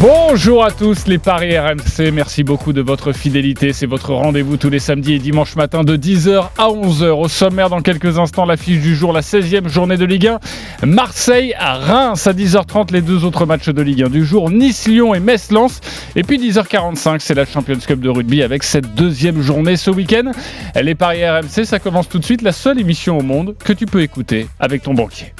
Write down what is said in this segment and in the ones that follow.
Bonjour à tous les Paris RMC, merci beaucoup de votre fidélité. C'est votre rendez-vous tous les samedis et dimanches matin de 10h à 11h. Au sommaire, dans quelques instants, l'affiche du jour, la 16e journée de Ligue 1. Marseille à Reims à 10h30, les deux autres matchs de Ligue 1 du jour. Nice-Lyon et Metz-Lens. Et puis 10h45, c'est la Champions Cup de rugby avec cette deuxième journée ce week-end. Les Paris RMC, ça commence tout de suite. La seule émission au monde que tu peux écouter avec ton banquier.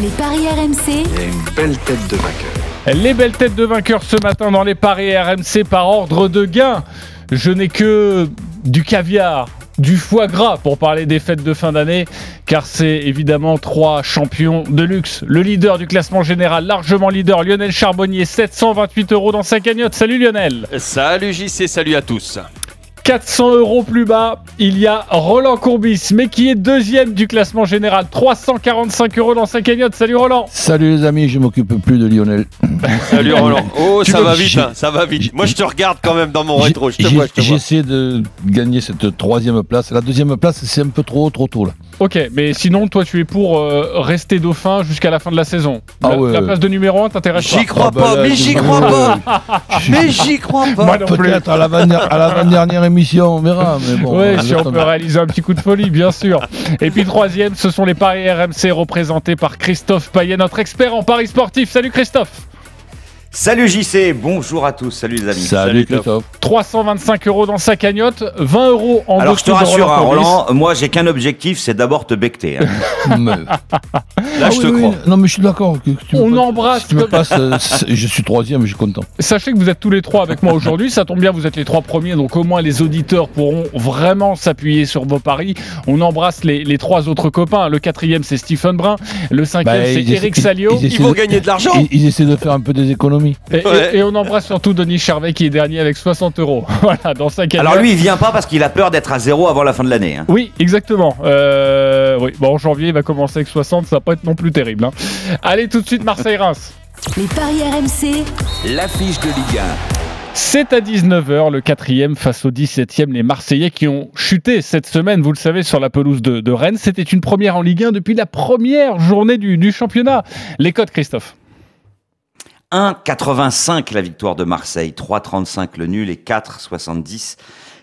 Les paris RMC, Il y a une belle tête de vainqueur. Les belles têtes de ce matin dans les paris RMC par ordre de gain. Je n'ai que du caviar, du foie gras pour parler des fêtes de fin d'année, car c'est évidemment trois champions de luxe. Le leader du classement général, largement leader, Lionel Charbonnier, 728 euros dans sa cagnotte. Salut Lionel Salut JC, salut à tous. 400 euros plus bas, il y a Roland Courbis, mais qui est deuxième du classement général, 345 euros dans sa cagnotte. Salut Roland Salut les amis, je m'occupe plus de Lionel. Salut Roland. Oh, Tu ça va vite, hein, ça va vite. Moi, je te regarde quand même dans mon rétro. Je. J'essaie de gagner cette troisième place. La deuxième place, c'est un peu trop, trop tôt là. Ok, mais sinon, toi, tu es pour euh, rester dauphin jusqu'à la fin de la saison. Ah la, ouais. la place de numéro 1 t'intéresse pas J'y crois Ah bah pas, là, mais je- j'y crois pas. Mais j'y crois pas. Peut-être à l'avant- à l'avant-dernière on verra. Mais bon, on si on peut réaliser un petit coup de folie, bien sûr. Et puis troisième, ce sont les paris RMC représentés par Christophe Payet, notre expert en paris sportif. Salut Christophe Salut JC, bonjour à tous, salut les amis. Salut Christophe. 325 euros dans sa cagnotte, 20 euros en Alors je te rassure, hein. Roland, moi j'ai qu'un objectif, c'est d'abord te becter. hein. Mais- Là Ah je oui, te oui, crois. Non, mais je suis d'accord. me On embrasse si tu me passes, euh, je suis troisième, je suis content. Sachez que vous êtes tous les trois avec moi aujourd'hui. Ça tombe bien, vous êtes les trois premiers, donc au moins les auditeurs pourront vraiment s'appuyer sur vos paris. On embrasse les, les trois autres copains. Le quatrième, c'est Stephen Brun. Le cinquième, Bah, c'est Eric Salio. ils vont de- gagner de l'argent. Ils, ils essaient de faire un peu des économies. Et, et- Ouais. et on embrasse surtout Denis Charvet qui est dernier avec 60 euros. Voilà, dans sa. Alors lui il vient pas parce qu'il a peur d'être à zéro avant la fin de l'année. hein. Oui, exactement. Euh, oui. Bon, en janvier, il va commencer avec 60, ça va pas être non plus terrible. hein. Allez, tout de suite, Marseille-Reims. les paris RMC, L'affiche de Ligue C'est à 19h, le quatrième face au 17e, les Marseillais qui ont chuté cette semaine, vous le savez, sur la pelouse de, de Rennes. C'était une première en Ligue 1 depuis la première journée du, du championnat. Les codes, Christophe 1,85 la victoire de Marseille, 3,35 le nul et 4,70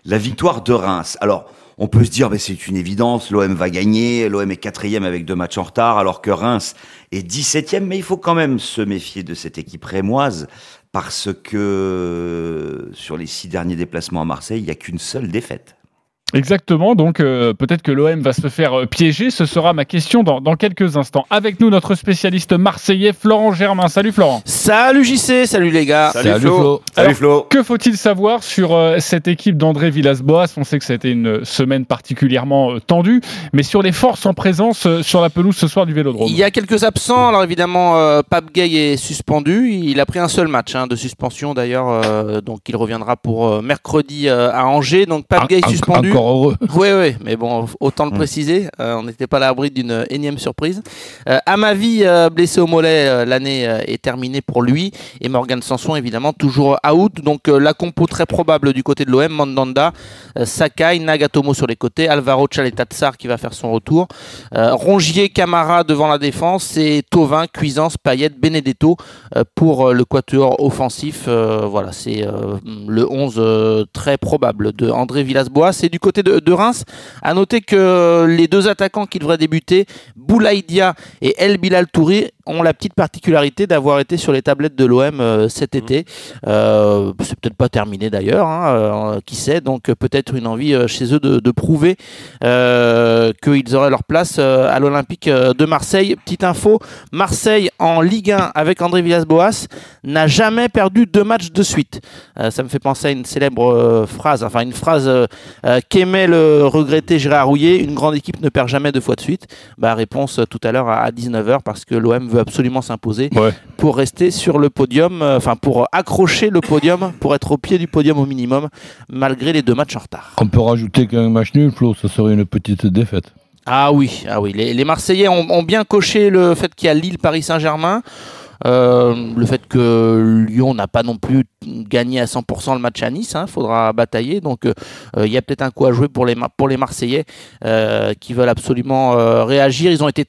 la victoire de Reims. Alors on peut se dire mais c'est une évidence, l'OM va gagner, l'OM est quatrième avec deux matchs en retard alors que Reims est 17e, mais il faut quand même se méfier de cette équipe rémoise parce que sur les six derniers déplacements à Marseille, il n'y a qu'une seule défaite. Exactement, donc euh, peut-être que l'OM va se faire euh, piéger. Ce sera ma question dans, dans quelques instants. Avec nous, notre spécialiste marseillais, Florent Germain. Salut Florent. Salut JC, salut les gars. Salut, Flo. Salut Flo Que faut-il savoir sur euh, cette équipe d'André Villas-Boas? On sait que ça a été une semaine particulièrement euh, tendue, mais sur les forces en présence euh, sur la pelouse ce soir du Vélodrome. Il y a quelques absents. Alors évidemment, euh, Pape Gay est suspendu. Il a pris un seul match hein, de suspension d'ailleurs, euh, donc il reviendra pour euh, mercredi euh, à Angers. Donc Pape Gay est En- suspendu. Encore heureux. Oui, oui, mais bon, autant le Mm. préciser, euh, on n'était pas à l'abri d'une énième surprise. Euh, Amavi, euh, blessé au mollet, euh, l'année est terminée pour lui. Et Morgan Sanson, évidemment, toujours out. Donc la compo très probable du côté de l'OM, Mandanda, Sakai, Nagatomo sur les côtés, Alvaro Tchaletatsar qui va faire son retour, Rongier, Camara devant la défense et Tovin, Cuisance, Payet, Benedetto pour le quatuor offensif. Voilà, c'est le 11 euh, très probable de André Villas-Boas. Et du côté de, Reims, à noter que les deux attaquants qui devraient débuter, Boulaïdia et El Bilal Touré, ont la petite particularité d'avoir été sur les tablettes de l'OM euh, cet été. Euh, c'est peut-être pas terminé d'ailleurs, hein, euh, qui sait. Donc peut-être une envie chez eux de, de prouver euh, qu'ils auraient leur place à l'Olympique de Marseille. Petite info, Marseille en Ligue 1 avec André Villas-Boas n'a jamais perdu deux matchs de suite. Ça me fait penser à une célèbre phrase, enfin une phrase qu'aimait le regretté Gérard Rouillet, une grande équipe ne perd jamais deux fois de suite. Bah, réponse tout à l'heure à, 19h parce que l'OM veut absolument s'imposer Ouais. pour rester sur le podium, euh, enfin pour accrocher le podium, pour être au pied du podium au minimum, malgré les deux matchs en retard. On peut rajouter qu'un match nul, Flo, ça serait une petite défaite. Ah oui, ah oui. Les, les Marseillais ont, ont bien coché le fait qu'il y a Lille-Paris Saint-Germain. Euh, le fait que Lyon n'a pas non plus gagné à 100% le match à Nice, il hein, faudra batailler. Donc euh, il y a peut-être un coup à jouer pour les, pour les Marseillais qui veulent absolument réagir. Ils ont été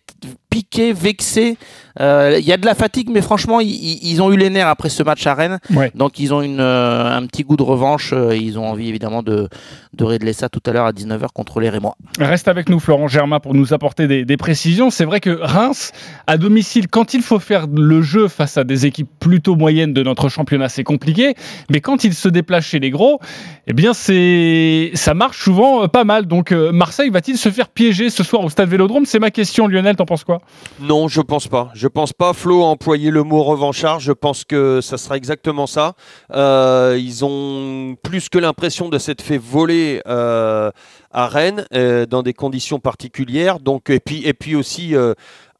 piqués, vexés. Il y a de la fatigue, mais franchement, ils, ont eu les nerfs après ce match à Rennes. Donc ils ont une, un petit goût de revanche. Ils ont envie évidemment de, de régler ça tout à l'heure à 19h contre les Rémois. Reste avec nous, Florent Germain, pour nous apporter des, des précisions. C'est vrai que Reims, à domicile, quand il faut faire le jeu face à des équipes plutôt moyennes de notre championnat, c'est compliqué. Mais quand il se déplace chez les gros, eh bien, c'est ça marche souvent euh, pas mal. Donc, euh, Marseille va-t-il se faire piéger ce soir au stade Vélodrome? C'est ma question, Lionel. T'en penses quoi? Non, je pense pas. Je pense pas. Flo a employé le mot revanchard. Je pense que ça sera exactement ça. Euh, ils ont plus que l'impression de s'être fait voler à Rennes dans des conditions particulières. Donc, et puis, et puis aussi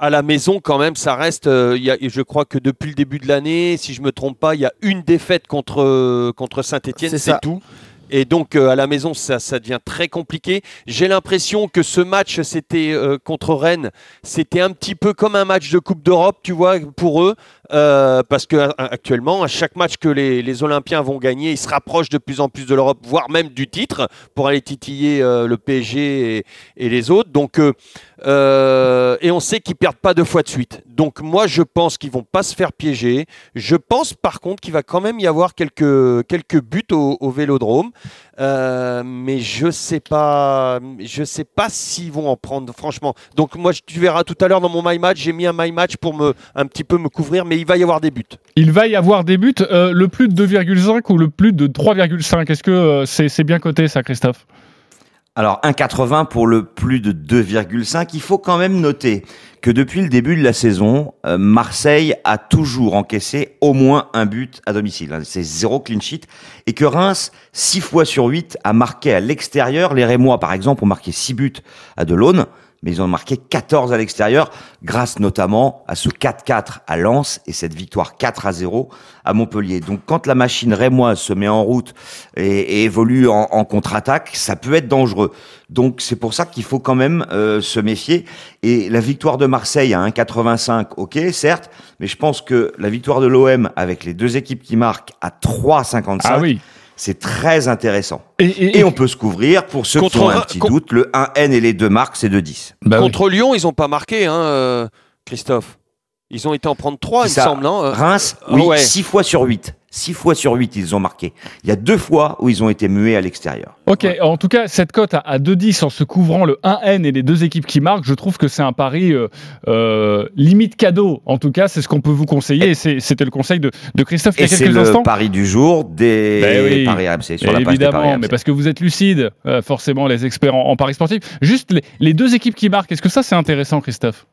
à la maison, quand même, ça reste. Euh, je crois que depuis le début de l'année, si je me trompe pas, il y a une défaite contre, euh, contre Saint-Etienne, c'est tout. Et donc euh, à la maison, ça, ça devient très compliqué. J'ai l'impression que ce match, c'était contre Rennes, c'était un petit peu comme un match de Coupe d'Europe, tu vois, pour eux. Euh, parce que actuellement, à chaque match que les, Olympiens vont gagner, ils se rapprochent de plus en plus de l'Europe, voire même du titre, pour aller titiller euh, le PSG et, les autres. Euh, et on sait qu'ils perdent pas deux fois de suite. Donc moi, je pense qu'ils vont pas se faire piéger. Je pense par contre qu'il va quand même y avoir quelques, buts au Vélodrome. Mais je sais pas, je sais pas s'ils vont en prendre, franchement. Donc moi, tu verras tout à l'heure dans mon my match, j'ai mis un my match pour me un petit peu me couvrir, mais il va y avoir des buts. Il va y avoir des buts. Euh, le plus de 2,5 ou le plus de 3,5 Est-ce que euh, c'est bien coté ça, Christophe? Alors 1,80 pour le plus de 2,5. Il faut quand même noter que depuis le début de la saison, euh, Marseille a toujours encaissé au moins un but à domicile. C'est zéro clean sheet. Et que Reims, 6 fois sur 8, a marqué à l'extérieur. Les Rémois, par exemple, ont marqué 6 buts à Delaune mais ils ont marqué 14 à l'extérieur, grâce notamment à ce 4-4 à Lens et cette victoire 4 à 0 à Montpellier. Donc quand la machine rémoise se met en route et, évolue en, contre-attaque, ça peut être dangereux. Donc c'est pour ça qu'il faut quand même euh, se méfier. Et la victoire de Marseille à 1,85, ok, certes, mais je pense que la victoire de l'OM avec les deux équipes qui marquent à 3,55, ah oui c'est très intéressant. Et, on peut se couvrir, pour ceux qui ont un petit doute, le 1N et les deux marques, c'est de 10. Bah contre Lyon, ils n'ont pas marqué, hein, euh, Christophe. Ils ont été en prendre 3, il me semble. Hein, euh. Reims, oui, 6 fois sur 8. 6 fois sur 8, ils ont marqué. Il y a deux fois où ils ont été mués à l'extérieur. Ok, en tout cas, cette cote à 2-10 en se couvrant le 1N et les deux équipes qui marquent, je trouve que c'est un pari euh, euh, limite cadeau. En tout cas, c'est ce qu'on peut vous conseiller et c'était le conseil de, Christophe il y a quelques instants. C'est le pari du jour des ben paris RMC sur la page Évidemment, mais parce que vous êtes lucide, euh, forcément, les experts en, paris sportif. Juste les, les deux équipes qui marquent, est-ce que ça c'est intéressant, Christophe?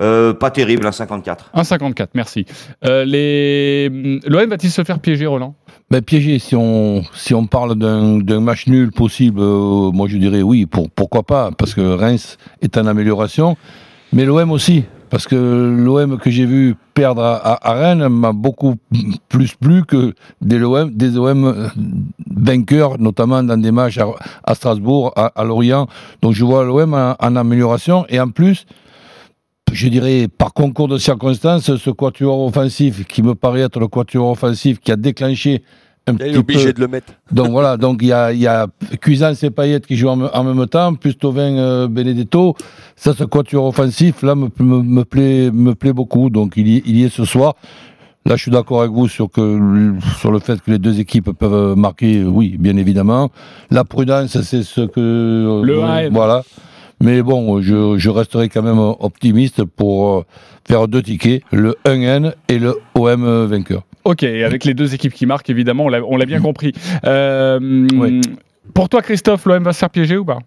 Euh, pas terrible, 1,54. 1,54, merci. Euh, les... L'OM va-t-il se faire piéger, Roland? Ben, Piéger, si on, si on parle d'un match nul possible, euh, moi je dirais oui, pour, pourquoi pas, parce que Reims est en amélioration, mais l'OM aussi. Parce que l'OM que j'ai vu perdre à, Rennes m'a beaucoup plus plu que des OM, des OM vainqueurs, notamment dans des matchs à, Strasbourg, à, Lorient. Donc je vois l'OM en, en amélioration. Et en plus, je dirais, par concours de circonstances, ce quatuor offensif, qui me paraît être le quatuor offensif qui a déclenché un il petit est obligé de le mettre. Donc voilà, donc il y a, y a Cuisance et Payet qui jouent en, même temps, plus Tovin euh, Benedetto. Ça, ce quatuor offensif, là, me, me, plaît, me plaît beaucoup. Donc il y, il y est ce soir. Là, je suis d'accord avec vous sur, que, sur le fait que les deux équipes peuvent marquer, oui, bien évidemment. La prudence, c'est ce que... Le euh, Voilà. Mais bon, je, je resterai quand même optimiste pour euh, faire deux tickets, le 1N et le OM vainqueur. Ok, avec les deux équipes qui marquent, évidemment, on l'a bien compris. Euh, pour toi, Christophe, l'OM va se faire piéger ou pas?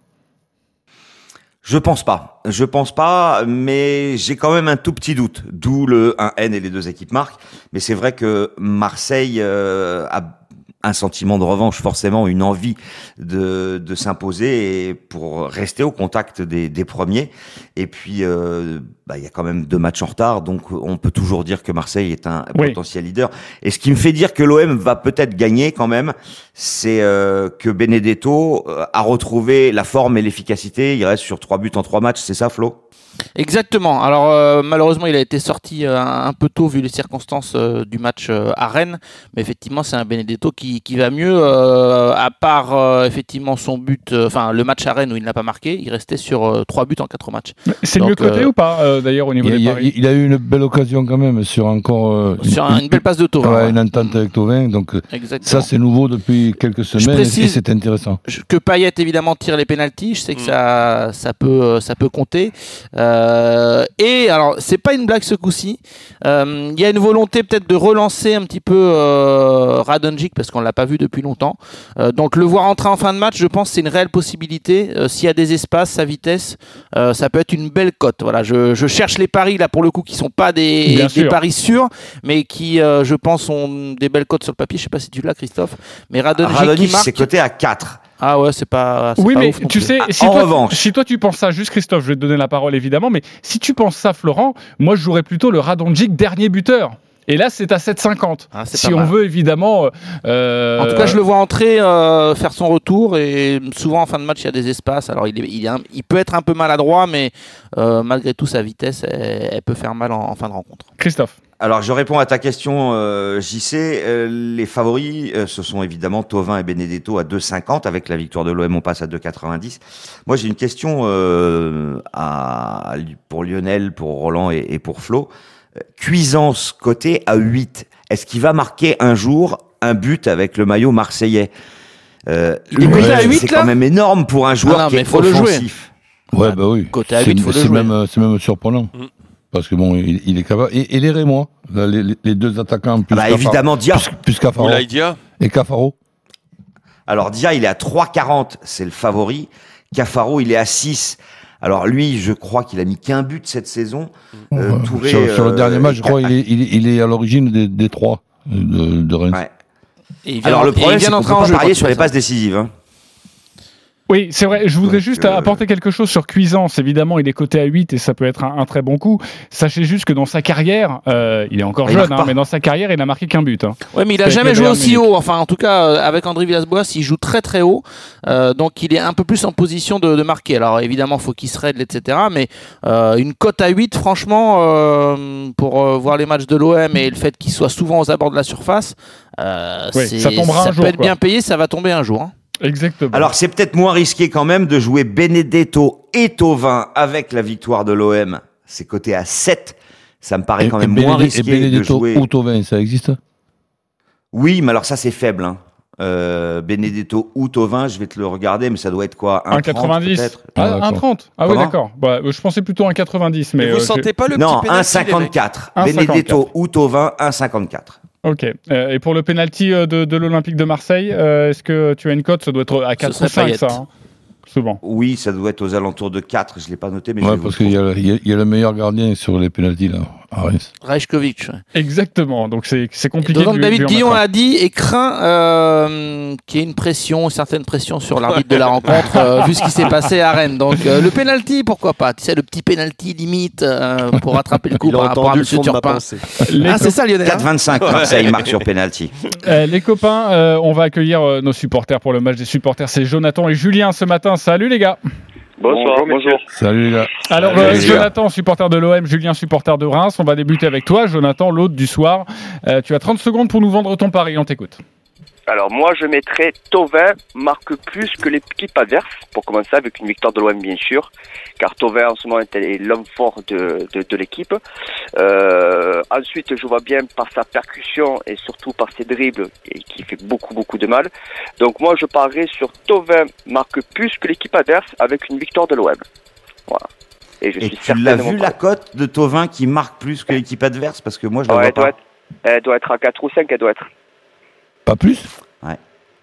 Je pense pas. Je pense pas, mais j'ai quand même un tout petit doute. D'où le 1N et les deux équipes marquent. Mais c'est vrai que Marseille euh, a un sentiment de revanche, forcément une envie de, de s'imposer et pour rester au contact des, des premiers. Et puis, euh, bah, il y a quand même deux matchs en retard, donc on peut toujours dire que Marseille est un Oui. potentiel leader. Et ce qui me fait dire que l'OM va peut-être gagner quand même, c'est euh, que Benedetto euh, a retrouvé la forme et l'efficacité. Il reste sur trois buts en trois matchs, c'est ça, Flo? Exactement. Alors euh, malheureusement, il a été sorti euh, un peu tôt vu les circonstances euh, du match euh, à Rennes, mais effectivement, c'est un Benedetto qui, qui va mieux. euh, à part euh, effectivement son but, euh, enfin le match à Rennes où il n'a pas marqué, il restait sur euh, trois buts en quatre matchs. C'est mieux coté euh, ou pas, euh, d'ailleurs, au niveau Il, des il- paris il a eu une belle occasion quand même sur encore euh, Sur un- une belle passe de taux. ouais, une entente avec Tovin. Donc Exactement. ça c'est nouveau depuis quelques semaines et précise- c'est intéressant. Que Payet évidemment tire les pénalties, je sais que Mm. ça, ça peut, ça peut compter. Euh, et alors c'est pas une blague ce coup-ci. Euh, Il y a une volonté peut-être de relancer un petit peu euh, Radonjic parce qu'on l'a pas vu depuis longtemps. Euh, donc le voir entrer en fin de match, je pense c'est une réelle possibilité. Euh, S'il y a des espaces, sa vitesse, euh, ça peut être une belle cote. Voilà, je, je cherche les paris là pour le coup qui sont pas des, Bien des sûr. paris sûrs, mais qui, euh, je pense, ont des belles cotes sur le papier. Je sais pas si tu l'as, Christophe, mais Radonjic Radonjic, marque. c'est coté à 4. Ah ouais, c'est pas. Oui, pas mais ouf tu plus. sais, Ah, si, en toi, revanche. si toi tu penses ça, juste Christophe, je vais te donner la parole évidemment, mais si tu penses ça, Florent, moi je jouerais plutôt le Radonjic dernier buteur. Et là, c'est à 7,50. Ah, si on mal. veut évidemment. euh, En tout cas, je le vois entrer, euh, faire son retour et souvent en fin de match, il y a des espaces. Alors, il, est- il, est un- il peut être un peu maladroit, mais euh, malgré tout, sa vitesse, elle, elle peut faire mal en, en fin de rencontre. Christophe. Alors, je réponds à ta question, euh, JC. Euh, les favoris, euh, ce sont évidemment Tovin et Benedetto à 2,50. Avec la victoire de l'OM, on passe à 2,90. Moi, j'ai une question euh, à, pour Lionel, pour Roland et, et pour Flo. Cuisance côté à 8. Est-ce qu'il va marquer un jour un but avec le maillot marseillais euh, Il est coté à 8, C'est quand même énorme pour un joueur Ah non, qui mais est faut le jouer. offensif. Ouais, bah oui. Côté à C'est- 8, faut le c'est jouer. même, euh, c'est même surprenant. Mm. Parce que bon, il, il est capable. Et, et les Rémois, là, les, les- deux attaquants plus Bah, Cafaro- évidemment, Dia. plus, plus Cafaro. Dia Et Cafaro. Alors Dia, il est à 3,40, c'est le favori. Cafaro, il est à 6. Alors lui, je crois qu'il a mis qu'un but cette saison. Euh, Ouais. Touré, sur, sur le euh, dernier match, je crois, il est, il est, il est à l'origine des, des trois euh, de, de Reims. Ouais. Et il vient Alors le problème, c'est qu'on d'entrer peut en pas jeu. parier sur les passes décisives. hein. Oui, c'est vrai. Je voudrais Donc, juste euh, apporter quelque chose sur Cuisance. Évidemment, il est coté à 8 et ça peut être un, un très bon coup. Sachez juste que dans sa carrière, euh, il est encore Il jeune, hein, mais dans sa carrière, il n'a marqué qu'un but. hein. Ouais, mais il a Avec jamais joué aussi haut. Enfin, en tout cas, euh, avec André Villas-Boas, il joue très très haut. Euh, donc, il est un peu plus en position de, de marquer. Alors, évidemment, faut qu'il se règle, etc. Mais euh, une cote à 8, franchement, euh, pour euh, voir les matchs de l'OM et le fait qu'il soit souvent aux abords de la surface, euh, Oui, ça tombera un peut jour, être quoi. bien payé, ça va tomber un jour. hein. Exactement. Alors c'est peut-être moins risqué quand même de jouer Benedetto et Tovin avec la victoire de l'OM. C'est coté à 7. Ça me paraît Et, quand même moins Benedetto- et risqué de Benedetto jouer. ou Thauvin, ça existe? Oui, mais alors ça c'est faible. Hein. Euh, Benedetto ou Tovin, je vais te le regarder, mais ça doit être quoi? 1,90 peut-être? Ah, Ah, d'accord. 1,30 Ah oui, Comment? d'accord. Bah, je pensais plutôt 1,90. Mais Et vous euh, sentez pas le Non, petit 1,54. 1,54. Benedetto ou Tovin, 1,54. Ok. Euh, et pour le penalty euh, de, de l'Olympique de Marseille, euh, est-ce que tu as une cote? Ça doit être à 4 ou serait 5, Payet. ça. hein Souvent. Oui, ça doit être aux alentours de 4. Je ne l'ai pas noté, mais je Ouais, vous parce qu'il y, a- y y le meilleur gardien sur les pénalties là, Reims. Rajkovic. ouais. Exactement. Donc c'est compliqué. Lui- David Guillon a dit et craint euh, qu'il y ait une pression, une certaine pression sur l'arbitre de la rencontre, euh, vu ce qui s'est passé à Rennes. Donc euh, le penalty, pourquoi pas? Tu sais, le petit penalty limite euh, pour rattraper le coup Il a par rapport à entendu M. Turpin. Ah, c'est ça, Lionel. hein? 4,25. Marseille marque sur penalty. Euh, les copains, euh, on va accueillir euh, nos supporters pour le match des supporters. C'est Jonathan et Julien ce matin. Salut les gars. Bonsoir, bonjour. Salut les gars. Alors Salut, euh, les gars. Jonathan, supporter de l'OM, Julien, supporter de Reims. On va débuter avec toi, Jonathan, l'autre du soir. Euh, tu as 30 secondes pour nous vendre ton pari. On t'écoute. Alors moi je mettrais Tovin marque plus que l'équipe adverse pour commencer avec une victoire de l'OM bien sûr car Tovin en ce moment est l'homme fort de, de, de l'équipe. Euh, ensuite je vois bien par sa percussion et surtout par ses dribbles et qui fait beaucoup beaucoup de mal. Donc moi je parierais sur Tovin marque plus que l'équipe adverse avec une victoire de l'OM. Voilà. Et je Et suis tu l'as vu la cote de Tovin qui marque plus que l'équipe adverse? Parce que moi je la Ouais, vois elle, doit être, elle doit être à 4 ou 5, elle doit être. Pas plus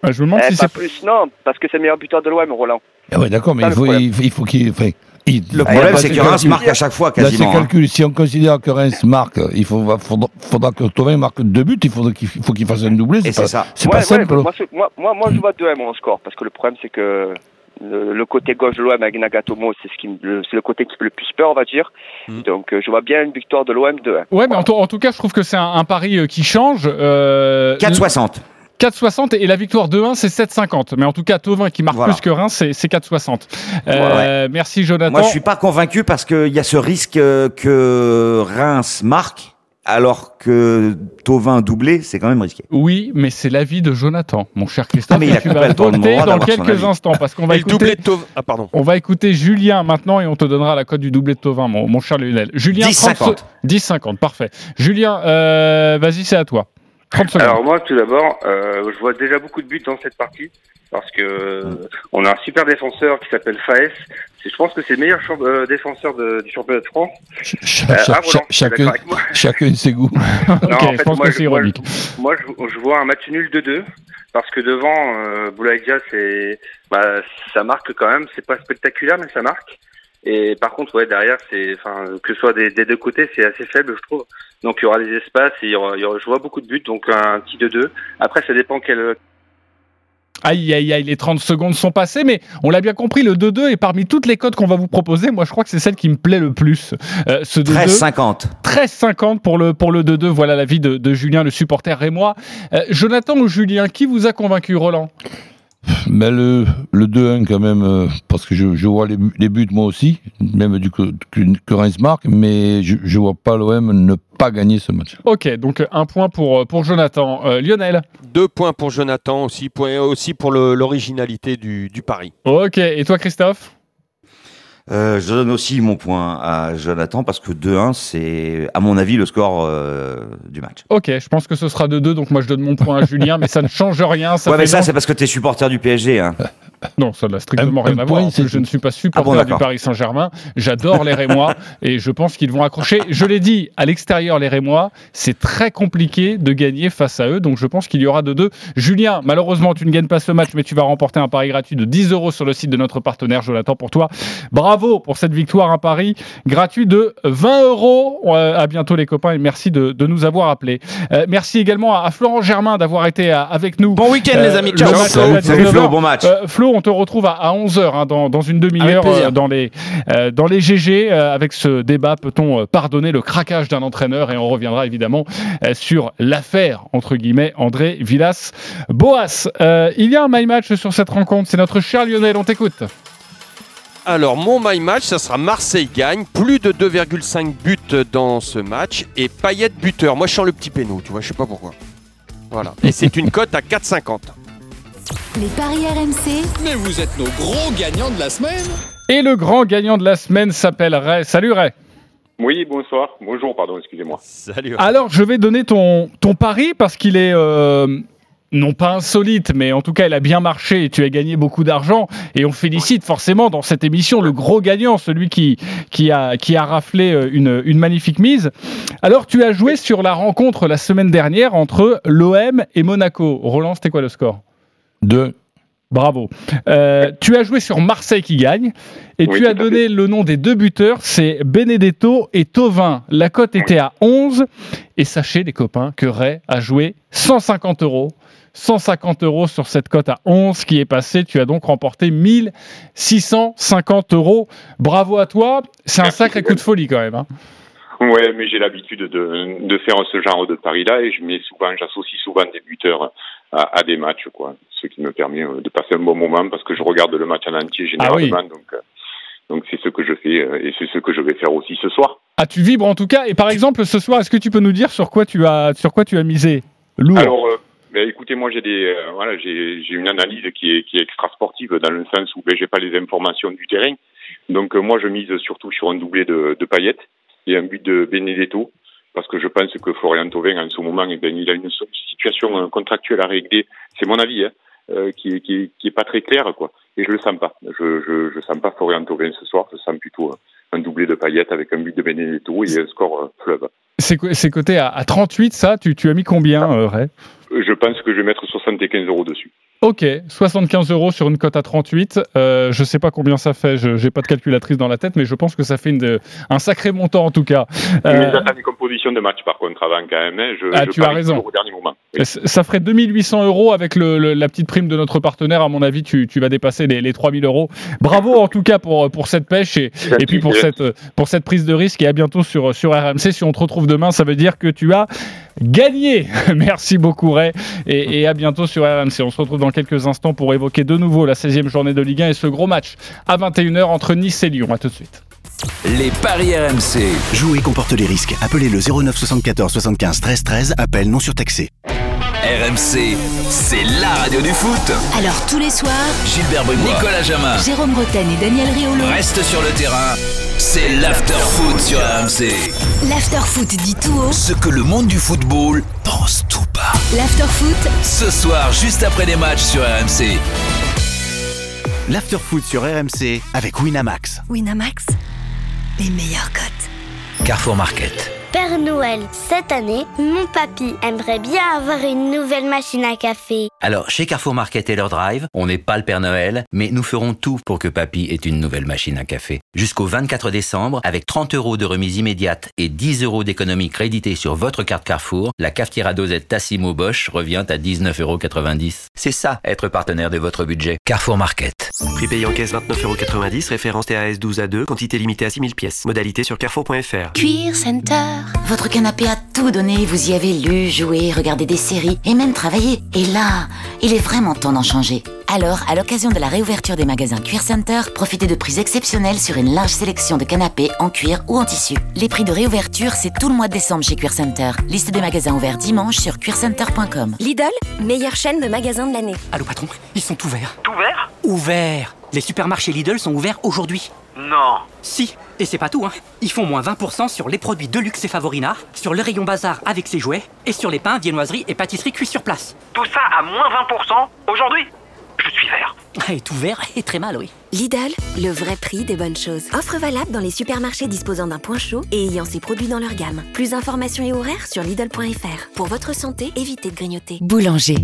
Euh, je me demande Eh, si pas c'est. plus, non, parce que c'est le meilleur buteur de l'OM, Roland. Ah ouais, d'accord, mais il le faut, problème. il, faut- il faut qu'il enfin, Le problème, c'est que Reims marque à chaque fois quasiment. Là, calcul, si on considère que Reims marque, il faudra, faudra, que Tovin marque deux buts, il, faudra qu'il faut qu'il fasse un doublé. C'est ça. C'est pas simple. moi, moi, moi, je vois 2 à mon score, parce que le problème, c'est que le, côté gauche de l'OM avec Nagatomo, c'est ce qui c'est le côté qui fait le plus peur, on va dire. Mm. Donc euh, je vois bien une victoire de l'OM de 1. Ouais, mais en, tout cas, je trouve que c'est un, pari euh, qui change. Euh, 4,60. 4,60 et la victoire de 1 c'est 7,50. Mais en tout cas, Tovin qui marque plus que Reims, c'est 4,60. Euh, merci Jonathan. Moi, je suis pas convaincu parce qu'il y a ce risque que Reims marque alors que Tovin doublé, c'est quand même risqué. Oui, mais c'est l'avis de Jonathan, mon cher Christophe. Ah, mais il a tu vas dans quelques instants parce qu'on va écouter. Ah, pardon. On va écouter Julien maintenant et on te donnera la cote du doublé de Tovin, mon, cher Lionel. Julien, 10-50. 10-50, parfait. Julien, euh, vas-y, c'est à toi. 30 secondes. Alors moi, tout d'abord, euh, je vois déjà beaucoup de buts dans cette partie parce que euh, on a un super défenseur qui s'appelle Faes. Je pense que c'est le meilleur euh, défenseur de, du championnat de France. Ch euh, ah, chacun, chacun ses goûts. non, en fait, moi, je, moi, je, vois un match nul de 2 parce que devant euh, Boulaïdia, c'est bah, ça marque quand même. C'est pas spectaculaire, mais ça marque. Et par contre, ouais, derrière, c'est, enfin, que ce soit des, des deux côtés, c'est assez faible, je trouve. Donc il y aura des espaces et il y aura, il y aura, je vois beaucoup de buts, donc un petit de 2. Après, ça dépend quel, Aïe, aïe, aïe, les 30 secondes sont passées, mais on l'a bien compris, le 2-2 est parmi toutes les codes qu'on va vous proposer. Moi, je crois que c'est celle qui me plaît le plus. Euh, ce 13-50. 13-50 pour le, pour le 2-2. Voilà l'avis de, de Julien, le supporter et moi. Euh, Jonathan ou Julien, qui vous a convaincu, Roland? Mais le, le 2-1 quand même, euh, parce que je, je vois les, les, buts moi aussi, même du que, que Reims marque, mais je ne vois pas l'OM ne pas gagner ce match. Ok, donc un point pour, pour Jonathan. Euh, Lionel Deux points pour Jonathan, aussi, point, aussi pour l'originalité du, du pari. Ok, et toi Christophe? Euh, je donne aussi mon point à Jonathan parce que 2-1, c'est à mon avis le score euh, du match. Ok, je pense que ce sera 2-2, donc moi je donne mon point à Julien, mais ça ne change rien. Ça ouais, mais ça c'est parce que tu es supporter du PSG. Hein. Non, ça n'a strictement rien à voir. Je ne suis pas supporter ah du Paris Saint-Germain. J'adore les Rémois et je pense qu'ils vont accrocher. Je l'ai dit, à l'extérieur, les Rémois, c'est très compliqué de gagner face à eux. Donc je pense qu'il y aura de deux. Julien, malheureusement, tu ne gagnes pas ce match, mais tu vas remporter un pari gratuit de 10 euros sur le site de notre partenaire. Je l'attends pour toi. Bravo pour cette victoire, un pari gratuit de 20 euros. Euh, à bientôt, les copains, et merci de, nous avoir appelés. Euh, merci également à, Florent Germain d'avoir été euh, avec nous. Bon week-end, les amis. Ciao. Salut, Flo, bon match. Flo, on te retrouve à, 11h, hein, dans, une demi-heure, euh, dans, les, euh, dans les GG. Euh, avec ce débat, peut-on pardonner le craquage d'un entraîneur? Et on reviendra évidemment sur l'affaire, entre guillemets, André Villas-Boas. il y a un my match sur cette rencontre. C'est notre cher Lionel, on t'écoute. Alors, mon my match, ça sera Marseille gagne, plus de 2,5 buts dans ce match et Payet buteur. Moi, je sens le petit péno, tu vois, je sais pas pourquoi. Voilà. Et c'est une cote à 4,50. Les paris RMC. Mais vous êtes nos gros gagnants de la semaine. Et le grand gagnant de la semaine s'appelle Ray. Salut Ray. Oui, bonsoir. Bonjour, pardon, excusez-moi. Salut. Alors, je vais donner ton, ton pari parce qu'il est. Euh, non pas insolite, mais en tout cas, il a bien marché et tu as gagné beaucoup d'argent. Et on félicite forcément dans cette émission le gros gagnant, celui qui, qui, a, qui a raflé euh, une, une magnifique mise. Alors, tu as joué sur la rencontre la semaine dernière entre l'OM et Monaco. Roland, c'était quoi le score? Deux. Bravo. Euh, tu as joué sur Marseille qui gagne et tu as donné le nom des deux buteurs, c'est Benedetto et Tovin. La cote était à 11 et sachez les copains que Ray a joué 150 euros. 150 euros sur cette cote à 11 qui est passée. Tu as donc remporté 1650 euros. Bravo à toi. C'est un sacré coup de folie quand même. Hein. Ouais, mais j'ai l'habitude de, de, faire ce genre de pari-là et je mets souvent, j'associe souvent des buteurs à, des matchs, quoi. Ce qui me permet euh, de passer un bon moment parce que je regarde le match en entier généralement. Ah donc, euh, donc c'est ce que je fais euh, et c'est ce que je vais faire aussi ce soir. Ah, tu vibres en tout cas? Et par exemple, ce soir, est-ce que tu peux nous dire sur quoi tu as, sur quoi tu as misé? Lourd. Alors, écoutez, moi j'ai des, voilà, j'ai, j'ai une analyse qui est, qui est extra sportive dans le sens où ben, j'ai pas les informations du terrain. Donc moi je mise surtout sur un doublé de, de paillettes et un but de Benedetto parce que je pense que Florian Thauvin, en ce moment, eh ben, il a une situation euh, contractuelle à régler. C'est mon avis, hein, euh, qui, qui, qui est pas très clair, quoi. Et je le sens pas. Je, je, je sens pas Florian Thauvin ce soir. Je sens plutôt euh, un doublé de paillettes avec un but de Benedetto et un score fleuve. C'est côté à, à 38, ça? Tu, tu as mis combien, Ray? Je pense que je vais mettre 75 euros dessus. Ok, 75 euros sur une cote à 38. Euh, je sais pas combien ça fait, je n'ai pas de calculatrice dans la tête, mais je pense que ça fait une, un sacré montant en tout cas. Euh... Mais des compositions de match par contre avant quand même. Hein. Je, ah, tu as raison. Au dernier moment. Ça ferait 2800 euros avec le, la petite prime de notre partenaire. À mon avis, tu, tu vas dépasser les, les, 3000 euros. Bravo en tout cas pour, pour cette pêche et, et puis pour cette, pour cette prise de risque. Et à bientôt sur, sur RMC. Si on te retrouve demain, ça veut dire que tu as gagné. Merci beaucoup Ray et, et à bientôt sur RMC. On se retrouve dans quelques instants pour évoquer de nouveau la 16e journée de Ligue 1 et ce gros match à 21h entre Nice et Lyon. A tout de suite. Les paris RMC. Jouer comporte les risques. Appelez le 09 74 75 13 13. Appel non surtaxé. RMC, c'est la radio du foot. Alors tous les soirs, Gilbert Bribois, Nicolas Jamin, Jérôme Bretagne et Daniel Riolo restent sur le terrain. C'est l'after foot sur RMC. L'after foot dit tout haut ce que le monde du football pense tout bas. L'after foot ce soir juste après les matchs sur RMC. L'after foot sur RMC avec Winamax. Winamax, les meilleurs cotes. Carrefour Market. Père Noël, cette année, mon papy aimerait bien avoir une nouvelle machine à café. Alors, chez Carrefour Market et leur drive, on n'est pas le Père Noël, mais nous ferons tout pour que papy ait une nouvelle machine à café. Jusqu'au 24 décembre, avec 30 euros de remise immédiate et 10 euros d'économie créditée sur votre carte Carrefour, la cafetière à dosette Tassimo Bosch revient à 19,90 euros. C'est ça, être partenaire de votre budget. Carrefour Market. Prix payé en caisse 29,90 euros, référence TAS 12 à 2, quantité limitée à 6000 pièces. Modalité sur carrefour.fr. Cuir Center. Votre canapé a tout donné, vous y avez lu, joué, regardé des séries et même travaillé. Et là, il est vraiment temps d'en changer. Alors, à l'occasion de la réouverture des magasins Cuir Center, profitez de prix exceptionnels sur une large sélection de canapés en cuir ou en tissu. Les prix de réouverture, c'est tout le mois de décembre chez Cuir Center. Liste des magasins ouverts dimanche sur cuircenter.com. Lidl, meilleure chaîne de magasins de l'année. Allô patron, ils sont ouverts. Ouverts? Ouverts Les supermarchés Lidl sont ouverts aujourd'hui. Non. Si, et c'est pas tout, hein. Ils font moins 20% sur les produits Deluxe et Favorina, sur le rayon bazar avec ses jouets, et sur les pains, viennoiseries et pâtisseries cuits sur place. Tout ça à moins 20% aujourd'hui Je suis vert. Et tout vert et très mal, oui. Lidl, le vrai prix des bonnes choses. Offre valable dans les supermarchés disposant d'un point chaud et ayant ses produits dans leur gamme. Plus d'informations et horaires sur Lidl.fr. Pour votre santé, évitez de grignoter. Boulanger.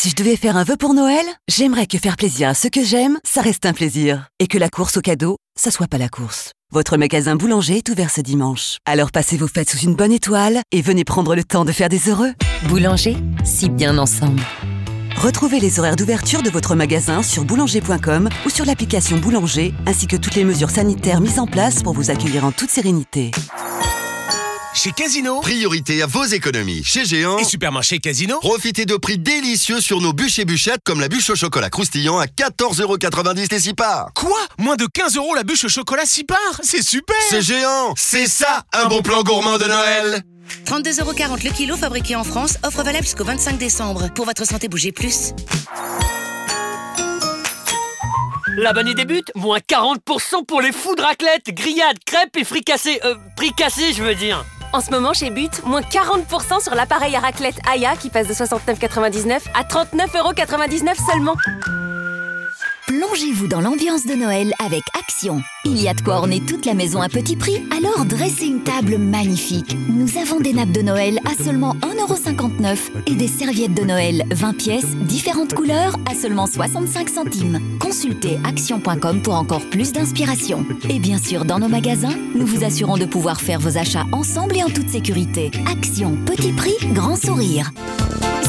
Si je devais faire un vœu pour Noël, j'aimerais que faire plaisir à ceux que j'aime, ça reste un plaisir. Et que la course au cadeau, ça soit pas la course. Votre magasin Boulanger est ouvert ce dimanche. Alors passez vos fêtes sous une bonne étoile et venez prendre le temps de faire des heureux. Boulanger, si bien ensemble. Retrouvez les horaires d'ouverture de votre magasin sur boulanger.com ou sur l'application Boulanger, ainsi que toutes les mesures sanitaires mises en place pour vous accueillir en toute sérénité. Chez Casino, priorité à vos économies. Chez Géant et Supermarché Casino, profitez de prix délicieux sur nos bûches et bûchettes comme la bûche au chocolat croustillant à 14,90€ les 6 parts. Quoi? Moins de 15 euros la bûche au chocolat 6 parts C'est super C'est Géant C'est ça, un bon plan gourmand de Noël 32,40€ le kilo fabriqué en France, offre valable jusqu'au 25 décembre. Pour votre santé, bougez plus. La bonne idée débute, moins 40% pour les fous de raclette, grillades, crêpes et fricassés. Euh, fricassés, je veux dire. En ce moment, chez But, moins 40% sur l'appareil à raclette Aya qui passe de 69,99 à 39,99€ seulement. Plongez-vous dans l'ambiance de Noël avec Action. Il y a de quoi orner toute la maison à petit prix, alors dressez une table magnifique. Nous avons des nappes de Noël à seulement 1,59€ et des serviettes de Noël 20 pièces, différentes couleurs à seulement 65 centimes. Consultez action.com pour encore plus d'inspiration. Et bien sûr, dans nos magasins, nous vous assurons de pouvoir faire vos achats ensemble et en toute sécurité. Action, petit prix, grand sourire.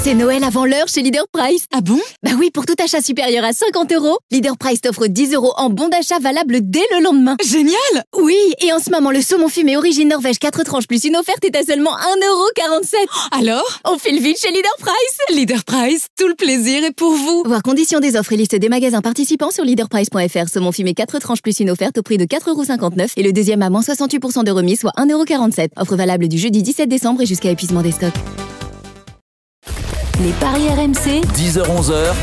C'est Noël avant l'heure chez Leader Price. Ah bon? Bah oui, pour tout achat supérieur à 50 euros, Leader Price t'offre 10 euros en bon d'achat valable dès le lendemain. Génial Oui, et en ce moment, le saumon fumé origine Norvège 4 tranches plus une offerte est à seulement 1,47€. Alors? On file vite chez Leader Price Leader Price, tout le plaisir est pour vous Voir conditions des offres et liste des magasins participants sur leaderprice.fr. Saumon fumé 4 tranches plus une offerte au prix de 4,59€ et le deuxième à moins 68% de remise, soit 1,47€. Offre valable du jeudi 17 décembre et jusqu'à épuisement des stocks. Les paris RMC. 10h-11h.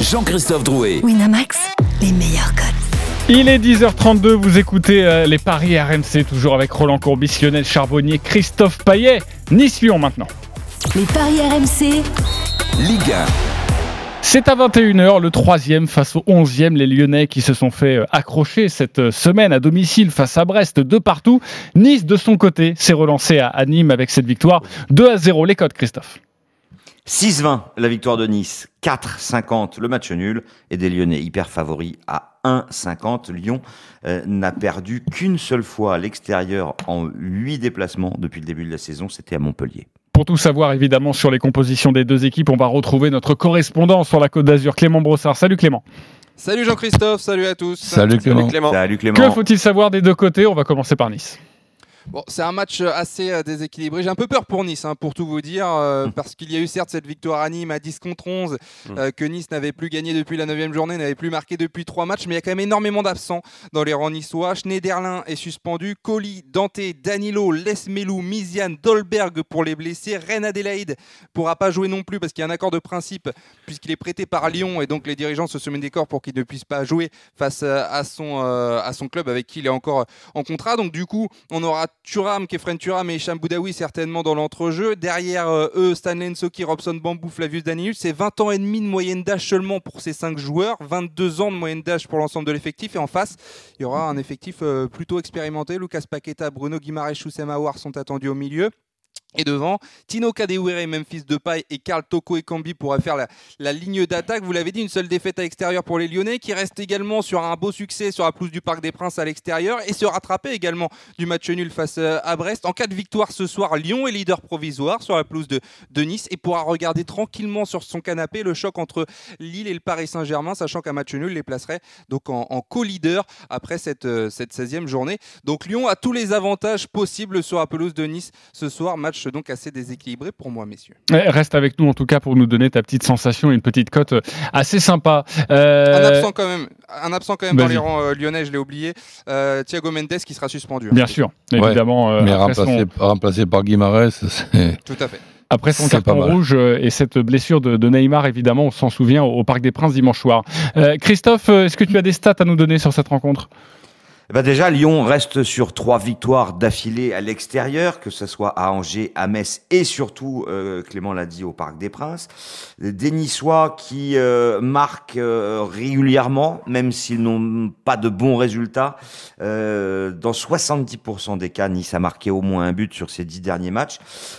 Jean-Christophe Drouet. Winamax, les meilleurs codes. Il est 10h32, vous écoutez euh, les paris RMC, toujours avec Roland Courbis, Lionel Charbonnier, Christophe Paillet, Nice-Lyon maintenant. Les paris RMC. Ligue 1. C'est à 21h, le troisième face au 11e, les Lyonnais qui se sont fait euh, accrocher cette euh, semaine à domicile face à Brest de partout. Nice, de son côté, s'est relancé à, à Nîmes avec cette victoire 2 à 0. Les codes, Christophe. 6-20 la victoire de Nice, 4-50 le match nul et des Lyonnais hyper favoris à 1,50. Lyon euh, n'a perdu qu'une seule fois à l'extérieur en 8 déplacements depuis le début de la saison, c'était à Montpellier. Pour tout savoir évidemment sur les compositions des deux équipes, on va retrouver notre correspondant sur la Côte d'Azur, Clément Brossard. Salut Clément. Salut Jean-Christophe, salut à tous. Salut Clément. Salut Clément. Que faut-il savoir des deux côtés? On va commencer par Nice. Bon, c'est un match assez euh, déséquilibré. J'ai un peu peur pour Nice, hein, pour tout vous dire, euh, parce qu'il y a eu certes cette victoire à Nîmes à 10 contre 11, euh, que Nice n'avait plus gagné depuis la 9 journée, n'avait plus marqué depuis 3 matchs, mais il y a quand même énormément d'absents dans les rangs niçois. Schneiderlin est suspendu, Colli, Dante, Danilo, Lesmelou, Miziane, Dolberg pour les blessés, Ren Adelaide pourra pas jouer non plus parce qu'il y a un accord de principe, puisqu'il est prêté par Lyon, et donc les dirigeants se soumettent des corps pour qu'il ne puisse pas jouer face à son, à son club avec qui il est encore en contrat. Donc du coup, on aura Thuram, Kefren Thuram et Hicham Boudaoui certainement dans l'entrejeu. Derrière euh, eux, Stanley Nsoki, Robson Bambou, Flavius Daniel. C'est 20 ans et demi de moyenne d'âge seulement pour ces 5 joueurs, 22 ans de moyenne d'âge pour l'ensemble de l'effectif. Et en face, il y aura un effectif euh, plutôt expérimenté. Lucas Paqueta, Bruno Guimaraes, Oussem Aouar sont attendus au milieu. Et devant, Tino Kadewere, Memphis Depay et Karl Toko et Kambi pourraient faire la, ligne d'attaque. Vous l'avez dit, une seule défaite à l'extérieur pour les Lyonnais qui reste également sur un beau succès sur la pelouse du Parc des Princes à l'extérieur et se rattraper également du match nul face euh, à Brest. En cas de victoire ce soir, Lyon est leader provisoire sur la pelouse de, Nice et pourra regarder tranquillement sur son canapé le choc entre Lille et le Paris Saint-Germain, sachant qu'un match nul les placerait donc en, en co-leader après cette, euh, cette 16e journée. Donc Lyon a tous les avantages possibles sur la pelouse de Nice ce soir. Match donc assez déséquilibré pour moi, messieurs. Eh, Reste avec nous en tout cas pour nous donner ta petite sensation et une petite cote euh, assez sympa. Euh, Un absent quand même, un absent quand même dans les rangs euh, lyonnais, je l'ai oublié. Euh, Thiago Mendes qui sera suspendu. hein. Bien sûr, évidemment. euh, mais son- remplacé, par Guimarães. Tout à fait. Après son carton rouge euh, et cette blessure de, de Neymar, évidemment, on s'en souvient au Parc des Princes dimanche soir. Euh, Christophe, est-ce que tu as des stats à nous donner sur cette rencontre? Eh ben déjà, Lyon reste sur trois victoires d'affilée à l'extérieur, que ce soit à Angers, à Metz et surtout, euh, Clément l'a dit, au Parc des Princes. Des Niçois qui euh, marquent euh, régulièrement, même s'ils n'ont pas de bons résultats. Dans 70% des cas, Nice a marqué au moins un but sur ces dix derniers matchs.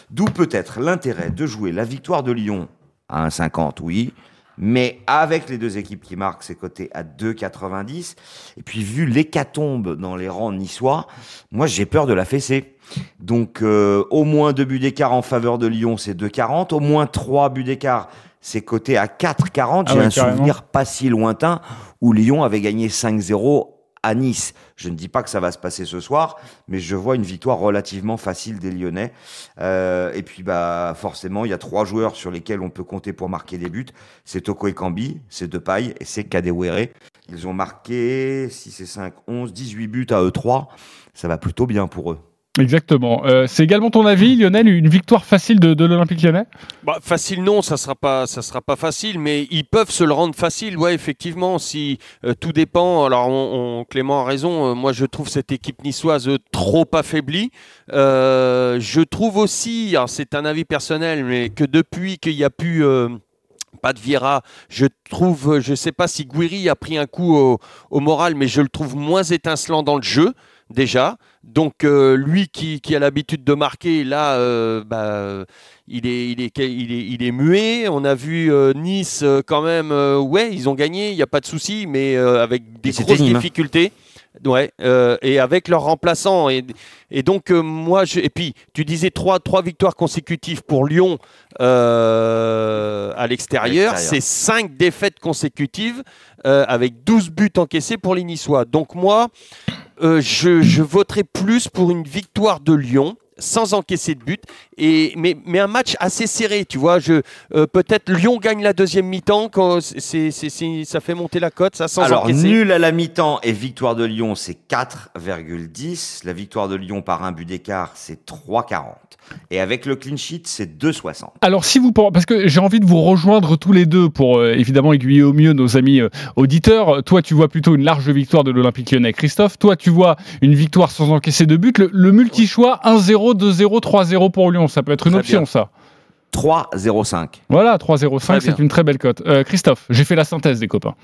D'où peut-être l'intérêt de jouer la victoire de Lyon à 1,50, oui. Mais avec les deux équipes qui marquent, c'est coté à 2,90. Et puis, vu l'hécatombe dans les rangs niçois, moi, j'ai peur de la fessée. Donc, euh, au moins deux buts d'écart en faveur de Lyon, c'est 2,40. Au moins trois buts d'écart, c'est coté à 4,40. Ah J'ai ouais, un carrément. souvenir pas si lointain où Lyon avait gagné 5-0 à Nice. Je ne dis pas que ça va se passer ce soir, mais je vois une victoire relativement facile des Lyonnais. Euh, et puis, bah, forcément, il y a trois joueurs sur lesquels on peut compter pour marquer des buts. C'est Toko Ekambi, c'est Depay et c'est Kadewere. Ils ont marqué 6 et 5, 11, 18 buts à eux trois. Ça va plutôt bien pour eux. Exactement. Euh, c'est également ton avis, Lionel, une victoire facile de, de l'Olympique lyonnais? Bah, facile non, ça sera pas, ça sera pas facile, mais ils peuvent se le rendre facile, ouais, effectivement. Si euh, tout dépend. Alors, on, on- Clément a raison. euh, moi, je trouve cette équipe niçoise trop affaiblie. Euh, je trouve aussi, c'est un avis personnel, mais que depuis qu'il y a pu pas de Vieira, je trouve, je sais pas si Guiri a pris un coup au, au moral, mais je le trouve moins étincelant dans le jeu déjà. Donc euh, lui qui, qui a l'habitude de marquer, là, euh, bah, il, est, il, est, il, est, il est muet. On a vu euh, Nice quand même, ouais, ils ont gagné, il n'y a pas de souci, mais avec des grosses Nîmes, hein. difficultés. Ouais, euh, et avec leurs remplaçants. Et, et donc, euh, moi, je, et puis, tu disais trois, trois victoires consécutives pour Lyon euh, à l'extérieur. C'est cinq défaites consécutives euh, avec 12 buts encaissés pour les Niçois. Donc, moi, euh, je, je voterai plus pour une victoire de Lyon sans encaisser de but, et, mais, mais un match assez serré, tu vois. Je, euh, peut-être Lyon gagne la deuxième mi-temps, quand c'est, c'est- c'est- ça fait monter la cote, ça, sans Alors, encaisser. nul à la mi-temps et victoire de Lyon, c'est 4,10. La victoire de Lyon par un but d'écart, c'est 3,40. Et avec le clean sheet, c'est 2,60. Alors, si vous parce que j'ai envie de vous rejoindre tous les deux pour euh, évidemment aiguiller au mieux nos amis euh, auditeurs. Toi, tu vois plutôt une large victoire de l'Olympique lyonnais. Christophe, toi, tu vois une victoire sans encaisser de but. Le, le multi-choix 1-0, 2-0, 3-0 pour Lyon, ça peut être une Très option, bien. ça. 3,05. Voilà, 3-0-5, Très c'est une très belle cote. Euh, Christophe, j'ai fait la synthèse des copains.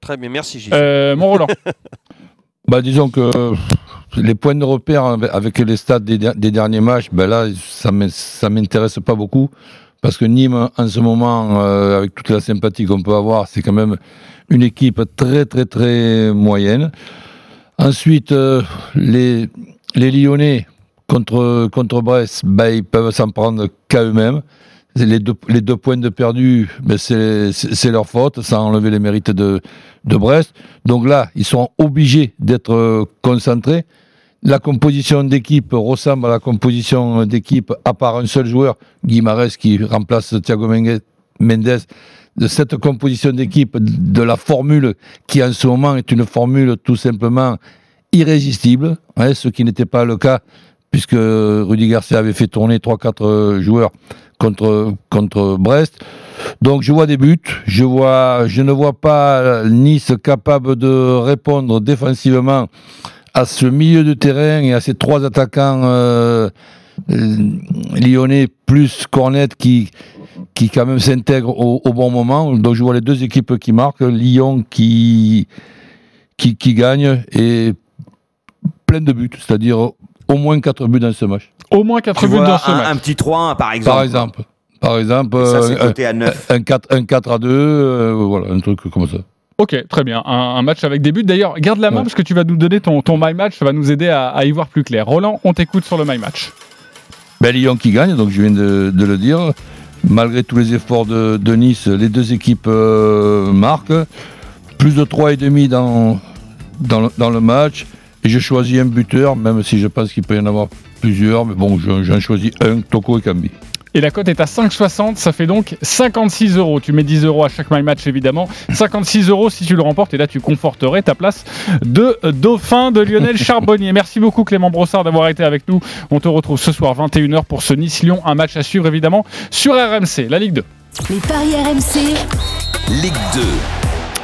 Très bien, merci Gilles. Euh, mon Roland. Bah, disons que les points de repère avec- les stats des, der- des derniers matchs, ben là, ça ça m'intéresse pas beaucoup Parce que Nîmes, en ce moment, euh, avec toute la sympathie qu'on peut avoir, c'est quand même une équipe très, très, très moyenne. Ensuite, euh, les, les Lyonnais contre, contre Brest, ben, ils peuvent s'en prendre qu'à eux-mêmes. Les deux, points de perdus, ben, c'est leur faute, sans enlever les mérites de, de Brest. Donc là, ils sont obligés d'être euh, concentrés. La composition d'équipe ressemble à la composition d'équipe, à part un seul joueur, Guimarães, qui remplace Thiago Mendes. De cette composition d'équipe, de la formule qui en ce moment est une formule tout simplement irrésistible, hein, ce qui n'était pas le cas puisque Rudy Garcia avait fait tourner 3-4 joueurs contre, contre Brest. Donc je vois des buts, je, vois, je ne vois pas Nice capable de répondre défensivement à ce milieu de terrain et à ces trois attaquants euh, euh, lyonnais plus Cornet qui, qui quand même s'intègrent au, au bon moment. Donc je vois les deux équipes qui marquent, Lyon qui, qui, qui gagne et plein de buts, c'est-à-dire au moins 4 buts dans ce match. Au moins 4 Tu buts vois dans ce un, match. un petit 3-1 par exemple. Par exemple. Par exemple, ça, c'est euh, coté à neuf. un, 4, un 4 à 2, euh, voilà, un truc comme ça. Ok, très bien. Un, un match avec des buts. D'ailleurs, garde la main Ouais. parce que tu vas nous donner ton, ton My Match. Ça va nous aider à, à y voir plus clair. Roland, on t'écoute sur le My Match. Ben, Lyon qui gagne, donc je viens de, de le dire. Malgré tous les efforts de, de Nice, les deux équipes euh, marquent. Plus de 3,5 dans, dans, le, dans le match. Et je choisis un buteur, même si je pense qu'il peut y en avoir plusieurs. Mais bon, je- j'en choisis un, Toko et Kambi. Et la cote est à 5,60. Ça fait donc 56 euros. Tu mets 10 euros à chaque My Match, évidemment. 56 euros si tu le remportes. Et là, tu conforterais ta place de dauphin de Lionel Charbonnier. Merci beaucoup, Clément Brossard, d'avoir été avec nous. On te retrouve ce soir 21h pour ce Nice-Lyon. Un match à suivre, évidemment, sur RMC, la Ligue 2. Les paris RMC, Ligue 2.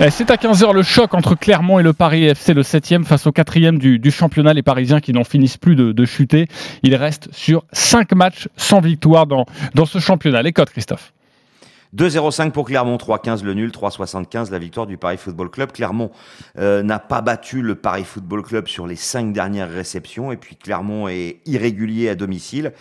Eh, C'est à 15h le choc entre Clermont et le Paris FC, le 7e face au 4e du, championnat. Les Parisiens qui n'en finissent plus de, chuter. Ils restent sur 5 matchs sans victoire dans, dans ce championnat. Les codes, Christophe 2-0-5 pour Clermont, 3-15 le nul, 3-75 la victoire du Paris Football Club. Clermont euh, n'a pas battu le Paris Football Club sur les cinq dernières réceptions et puis Clermont est irrégulier à domicile.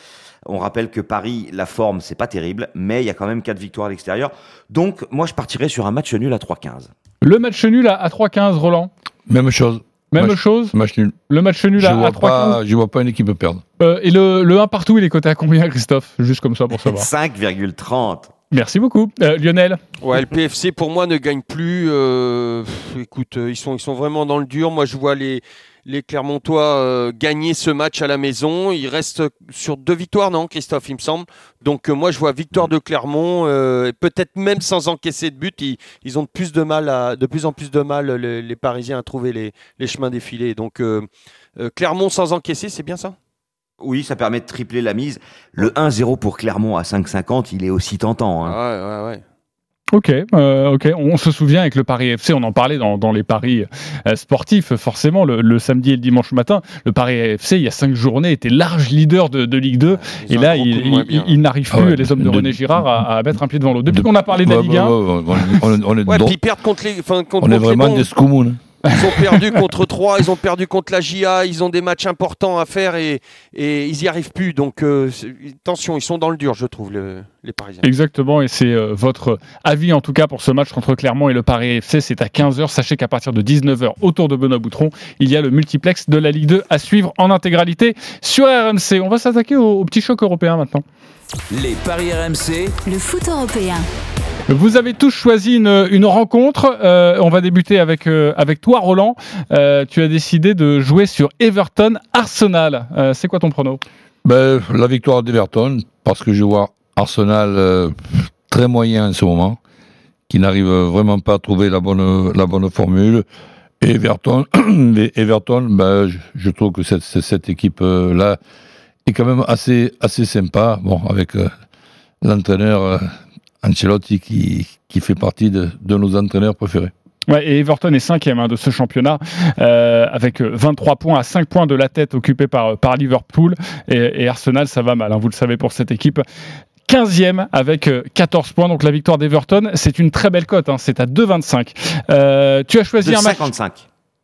On rappelle que Paris, la forme, c'est pas terrible, mais il y a quand même quatre victoires à l'extérieur. Donc, moi, je partirais sur un match nul à 3-15. Le match nul à, à 3-15, Roland Même chose. Même Match- chose Match nul. Le match nul Je à, à vois 3-15 pas, je vois pas une équipe perdre. Euh, Et le, le 1 partout, il est coté à combien, Christophe? Juste comme ça pour savoir. 5,30. Merci beaucoup. Euh, Lionel? Ouais, le PFC pour moi ne gagne plus. euh, pff, écoute, ils sont, ils sont vraiment dans le dur. Moi, je vois les, les Clermontois euh, gagner ce match à la maison. Ils restent sur deux victoires, non, Christophe, il me semble. Donc, euh, moi, je vois victoire de Clermont. euh, et Peut-être même sans encaisser de but, ils, ils ont de plus de mal, à, de plus en plus de mal les, les Parisiens à trouver les, les chemins défilés. Donc, euh, Clermont sans encaisser, c'est bien ça? Oui, ça permet de tripler la mise. Le 1-0 pour Clermont à 5,50, il est aussi tentant. hein. Ouais, ouais, ouais. Ok, euh, ok. On se souvient avec le Paris FC, on en parlait dans, dans les paris euh, sportifs, forcément, le, le samedi et le dimanche matin. Le Paris FC, il y a cinq journées, était large leader de, de Ligue 2. Ils et là, il, il n'arrive Ah plus, ouais, les hommes de de- René Girard, à, à mettre un pied devant l'autre. Depuis qu'on a parlé de la Ligue 1, ouais, ouais, ouais, on, on est, vraiment des scoumoun. Ils ont perdu contre 3, ils ont perdu contre la GIA, ils ont des matchs importants à faire et, ils n'y arrivent plus. Donc, euh, attention, ils sont dans le dur, je trouve, le- les Parisiens. Exactement, et c'est euh, votre avis en tout cas pour ce match entre Clermont et le Paris FC. C'est à 15h. Sachez qu'à partir de 19h, autour de Benoît Boutron, il y a le multiplex de la Ligue 2 à suivre en intégralité sur RMC. On va s'attaquer au, au petit choc européen maintenant. Les paris RMC. le foot européen. Vous avez tous choisi une, une rencontre. Euh, on va débuter avec, euh, avec toi, Roland. Euh, tu as décidé de jouer sur Everton Arsenal. Euh, c'est quoi ton prono? Ben, la victoire d'Everton, parce que je vois Arsenal euh, très moyen en ce moment, qui n'arrive vraiment pas à trouver la bonne, la bonne formule. Et Everton, Everton ben, je, je trouve que cette, cette- cette équipe-là est quand même assez, assez sympa, bon, avec euh, l'entraîneur euh, Ancelotti qui, qui fait partie de, de nos entraîneurs préférés. Ouais, et Everton est cinquième hein, de ce championnat euh, avec 23 points à 5 points de la tête occupée par, par Liverpool. Et, et Arsenal, ça va mal, hein, vous le savez pour cette équipe. 15e avec euh, 14 points. Donc la victoire d'Everton, c'est une très belle cote. hein, c'est à 2,25. Euh, tu as choisi un match. 2,55.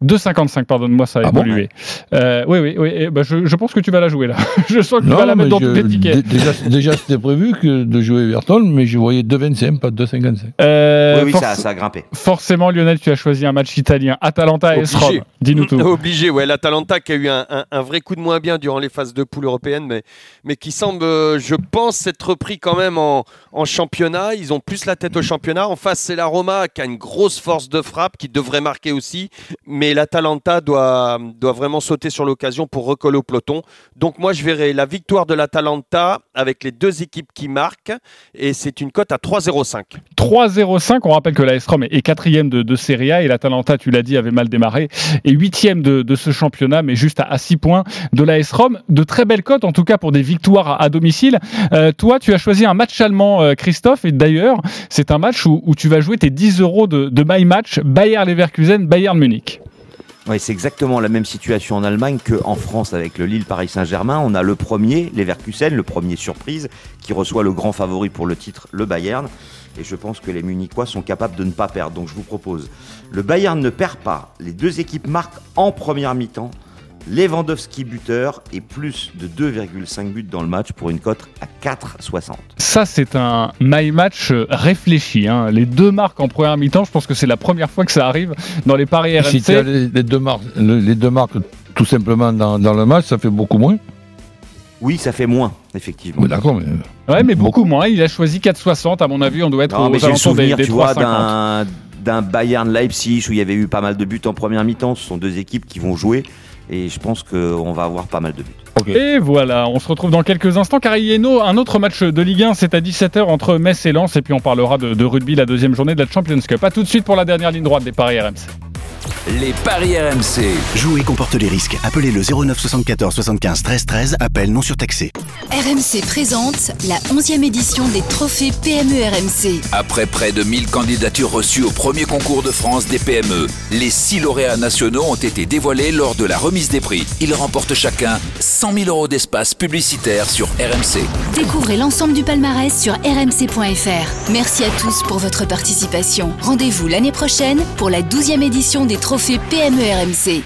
2,55, pardonne-moi, ça a Ah bon évolué. Euh, oui, oui, oui. ben, je, je pense que tu vas la jouer là. je sens que tu vas la mettre dans tous les tickets. dé- Déjà, déjà c'était prévu que de jouer Everton, mais je voyais 2,25, pas 2,55. Euh, oui, oui, ça, ça a grimpé. Forcément, Lionel, tu as choisi un match italien. Atalanta et Rome. Dis-nous tout. Obligé, ouais. L'Atalanta qui a eu un, un- un vrai coup de moins bien durant les phases de poule européennes, mais, mais qui semble, euh, je pense, s'être repris quand même en, en championnat. Ils ont plus la tête au championnat. En face, c'est la Roma qui a une grosse force de frappe, qui devrait marquer aussi. Mais l'Atalanta doit, doit vraiment sauter sur l'occasion pour recoller au peloton. Donc moi, je verrai la victoire de l'Atalanta avec les deux équipes qui marquent. Et c'est une cote à 3,05. 3-0-5. On rappelle que la Rome est quatrième de, de Serie A et l'Atalanta, tu l'as dit, avait mal démarré. Et huitième de, de ce championnat, mais juste à 6 points de la Rome. De très belles cotes, en tout cas pour des victoires à, à domicile. Euh, toi, tu as choisi un match allemand, euh, Christophe, et d'ailleurs, c'est un match où, tu vas jouer tes 10 euros de, de My Match Bayer Leverkusen, Bayern Munich. C'est exactement la même situation en Allemagne qu'en France avec le Lille Paris Saint-Germain. On a le premier, Leverkusen, le premier surprise, qui reçoit le grand favori pour le titre, le Bayern. Et je pense que les Munichois sont capables de ne pas perdre. Donc je vous propose, le Bayern ne perd pas. Les deux équipes marquent en première mi-temps. Lewandowski buteur et plus de 2,5 buts dans le match pour une cote à 4,60. Ça, c'est un My Match euh, réfléchi. hein. Les deux marques en première mi-temps, je pense que c'est la première fois que ça arrive dans les paris Si tu as RMC. les, les deux marques, le- les deux marques tout simplement dans, dans le match, ça fait beaucoup moins. Oui, ça fait moins, effectivement. Oui, d'accord, mais. Ouais, mais beaucoup moins. Il a choisi 4,60. À mon avis, on doit être Non, aux mais j'ai le alentours des, souvenir, des tu vois, 3,50. d'un d'un Bayern Leipzig où il y avait eu pas mal de buts en première mi-temps. Ce sont deux équipes qui vont jouer et je pense qu'on va avoir pas mal de buts. Et voilà, on se retrouve dans quelques instants car il y a un autre match de Ligue 1, c'est à 17h entre Metz et Lens et puis on parlera de, de rugby, la deuxième journée de la Champions Cup. A tout de suite pour la dernière ligne droite des paris RMC. Les paris RMC. Jouer comporte les risques. Appelez le 09 74 75 13 13. Appel non surtaxé. RMC présente la 11e édition des trophées PME RMC. Après près de 1000 candidatures reçues au premier concours de France des PME, les six lauréats nationaux ont été dévoilés lors de la remise des prix. Ils remportent chacun 100 000 euros d'espace publicitaire sur RMC. Découvrez l'ensemble du palmarès sur rmc.fr. Merci à tous pour votre participation. Rendez-vous l'année prochaine pour la 12e édition des trophées PME RMC.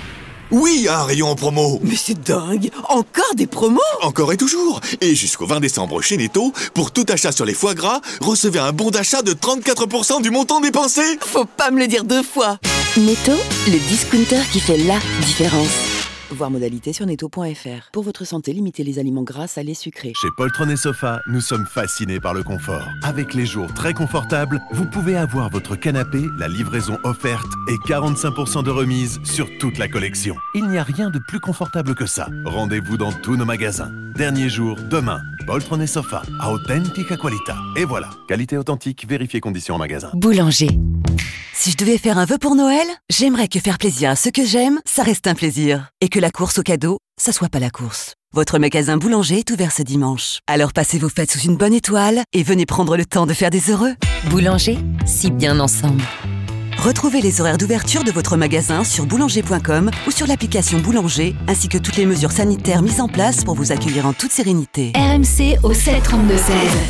Oui, un rayon en promo. Mais c'est dingue. Encore des promos. Encore et toujours. Et jusqu'au 20 décembre chez Netto, pour tout achat sur les foie gras, recevez un bon d'achat de 34% du montant dépensé. Faut pas me le dire deux fois. Netto, le discounter qui fait la différence. Voir modalité sur netto.fr. Pour votre santé, limitez les aliments gras, salés, sucrés. Chez Poltron et Sofa, nous sommes fascinés par le confort. Avec les jours très confortables, vous pouvez avoir votre canapé, la livraison offerte et 45% de remise sur toute la collection. Il n'y a rien de plus confortable que ça. Rendez-vous dans tous nos magasins. Dernier jour, demain. Poltron et Sofa, à authentica qualità. Et voilà, qualité authentique, vérifiez conditions en magasin. Boulanger. Si je devais faire un vœu pour Noël, j'aimerais que faire plaisir à ceux que j'aime, ça reste un plaisir. Et que la course au cadeau, ça soit pas la course. Votre magasin Boulanger est ouvert ce dimanche. Alors passez vos fêtes sous une bonne étoile et venez prendre le temps de faire des heureux. Boulanger, si bien ensemble. Retrouvez les horaires d'ouverture de votre magasin sur boulanger.com ou sur l'application Boulanger, ainsi que toutes les mesures sanitaires mises en place pour vous accueillir en toute sérénité. RMC au 732 16.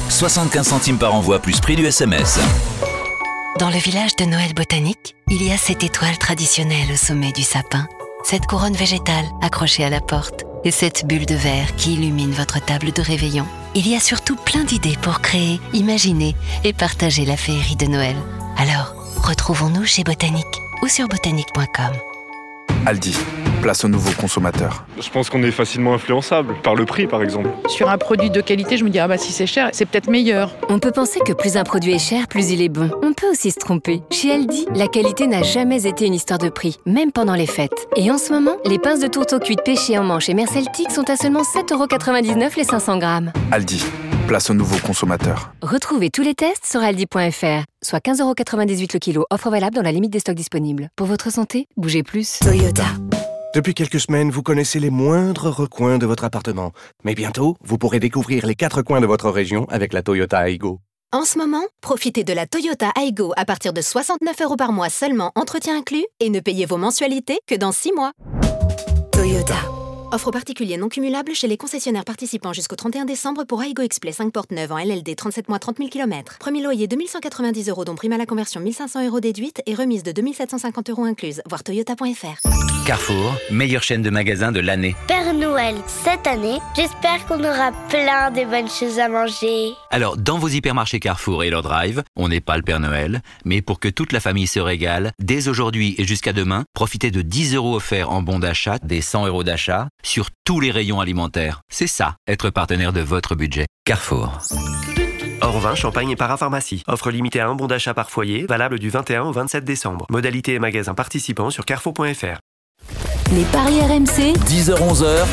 75 centimes par envoi plus prix du SMS. Dans le village de Noël botanique, il y a cette étoile traditionnelle au sommet du sapin, cette couronne végétale accrochée à la porte et cette bulle de verre qui illumine votre table de réveillon. Il y a surtout plein d'idées pour créer, imaginer et partager la féerie de Noël. Alors, retrouvons-nous chez Botanique ou sur botanique.com. Aldi, place au nouveau consommateur. Je pense qu'on est facilement influençable par le prix, par exemple. Sur un produit de qualité, je me dis, ah bah si c'est cher, c'est peut-être meilleur. On peut penser que plus un produit est cher, plus il est bon. On peut aussi se tromper. Chez Aldi, la qualité n'a jamais été une histoire de prix, même pendant les fêtes. Et en ce moment, les pinces de tourteau cuites pêchées en manche et merceltique sont à seulement 7,99€ les 500 grammes. Aldi, place au nouveau consommateur. Retrouvez tous les tests sur aldi.fr, soit 15,98€ le kilo, offre valable dans la limite des stocks disponibles. Pour votre santé, bougez plus. Toyota. Depuis quelques semaines, vous connaissez les moindres recoins de votre appartement. Mais bientôt, vous pourrez découvrir les quatre coins de votre région avec la Toyota Aygo. En ce moment, profitez de la Toyota Aygo à partir de 69 euros par mois seulement, entretien inclus, et ne payez vos mensualités que dans 6 mois. Toyota. Offre particulier non cumulable chez les concessionnaires participants jusqu'au 31 décembre pour Aigo Explay 5 portes neuves en LLD 37 mois 30 000 km. Premier loyer 2190 euros dont prime à la conversion 1500 euros déduite et remise de 2750 euros incluse. Voir toyota.fr. Carrefour, meilleure chaîne de magasins de l'année. Père Noël, cette année, j'espère qu'on aura plein de bonnes choses à manger. Alors, dans vos hypermarchés Carrefour et leur drive, on n'est pas le Père Noël, mais pour que toute la famille se régale, dès aujourd'hui et jusqu'à demain, profitez de 10 euros offerts en bon d'achat, des 100 euros d'achat, sur tous les rayons alimentaires. C'est ça, être partenaire de votre budget. Carrefour. Or vin, champagne et parapharmacie. Offre limitée à un bon d'achat par foyer, valable du 21 au 27 décembre. Modalité et magasins participants sur carrefour.fr. Les paris RMC, 10h-11h,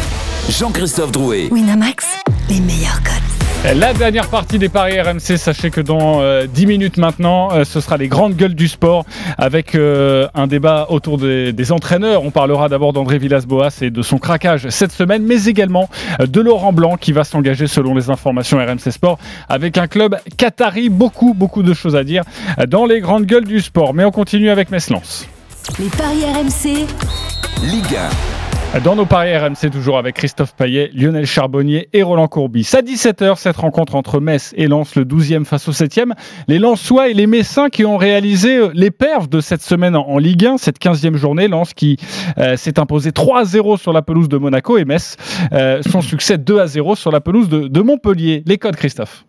Jean-Christophe Drouet. Winamax, les meilleurs codes. La dernière partie des paris RMC, sachez que dans euh, 10 minutes maintenant, euh, ce sera les grandes gueules du sport avec euh, un débat autour des, des entraîneurs. On parlera d'abord d'André Villas-Boas et de son craquage cette semaine, mais également euh, de Laurent Blanc qui va s'engager selon les informations RMC Sport avec un club qatari. Beaucoup, beaucoup de choses à dire euh, dans les grandes gueules du sport. Mais on continue avec Messlance. les paris RMC, Ligue 1. Dans nos paris RMC, toujours avec Christophe Payet, Lionel Charbonnier et Roland Courbis. À 17h, cette rencontre entre Metz et Lens, le 12e face au 7e. Les Lensois et les Messins qui ont réalisé euh, les perfs de cette semaine en Ligue 1, cette 15e journée. Lens qui euh, s'est imposé 3-0 sur la pelouse de Monaco et Metz, euh, son succès 2-0 sur la pelouse de, de Montpellier. Les codes, Christophe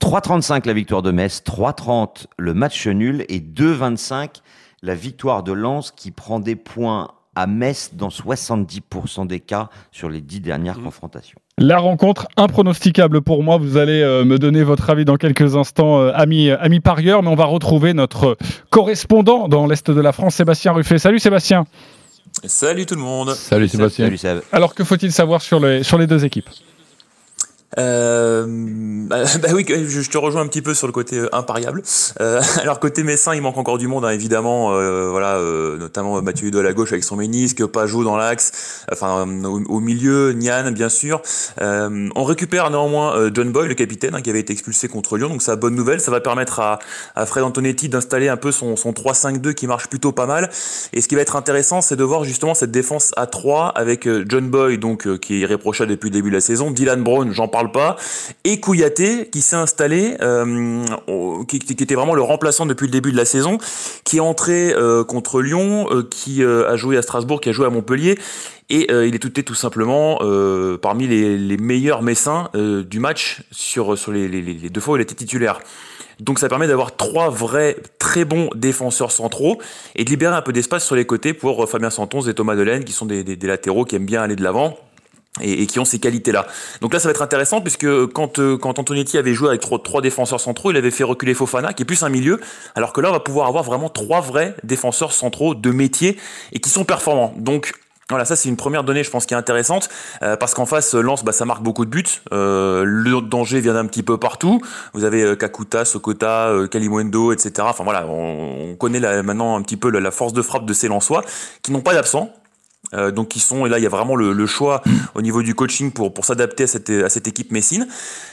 3,35 la victoire de Metz, 3,30 le match nul et 2,25 la victoire de Lens qui prend des points à Metz dans 70% des cas sur les 10 dernières confrontations. La rencontre impronosticable pour moi. Vous allez euh, me donner votre avis dans quelques instants, euh, ami, ami parieur. Mais on va retrouver notre correspondant dans l'Est de la France, Sébastien Ruffet. Salut Sébastien. Salut tout le monde. Salut Sébastien. Salut Seb. Alors que faut-il savoir sur les, sur les deux équipes? Euh, bah, bah oui, je, te rejoins un petit peu sur le côté euh, impariable. Euh, alors côté Messin, il manque encore du monde, hein, évidemment. euh, voilà, euh, notamment Mathieu Hudol à gauche avec son ménisque, Pajot dans l'axe, enfin euh, au, milieu, Nian bien sûr. Euh, on récupère néanmoins euh, John Boy, le capitaine, hein, qui avait été expulsé contre Lyon, donc ça bonne nouvelle. Ça va permettre à, à Fred Antonetti d'installer un peu son, son 3-5-2 qui marche plutôt pas mal. Et ce qui va être intéressant, c'est de voir justement cette défense à 3 avec euh, John Boy, donc euh, qui est irréprochable depuis le début de la saison, Dylan Brown, j'en parle pas, et Kouyaté qui s'est installé, euh, qui, était vraiment le remplaçant depuis le début de la saison, qui est entré euh, contre Lyon, euh, qui a joué à Strasbourg, qui a joué à Montpellier. Et il est tout, tout simplement parmi les, meilleurs messins du match sur, sur les, deux fois où il était titulaire. Donc ça permet d'avoir trois vrais très bons défenseurs centraux et de libérer un peu d'espace sur les côtés pour Fabien Santons et Thomas Delaine qui sont des latéraux qui aiment bien aller de l'avant et, et qui ont ces qualités-là. Donc là, ça va être intéressant puisque quand, euh, quand Antonetti avait joué avec trois, défenseurs centraux, il avait fait reculer Fofana, qui est plus un milieu, alors que là, on va pouvoir avoir vraiment trois vrais défenseurs centraux de métier et qui sont performants. Donc voilà, ça c'est une première donnée, je pense, qui est intéressante, euh, parce qu'en face, Lens, bah, ça marque beaucoup de buts. Euh, le danger vient d'un petit peu partout. Vous avez euh, Kakuta, Sokota, euh, Kalimundo, etc. Enfin voilà, on, on connaît là, maintenant un petit peu la, la force de frappe de ces Lensois, qui n'ont pas d'absent. Euh, donc qui sont et là il y a vraiment le, le choix au niveau du coaching pour pour s'adapter à cette à cette équipe messine.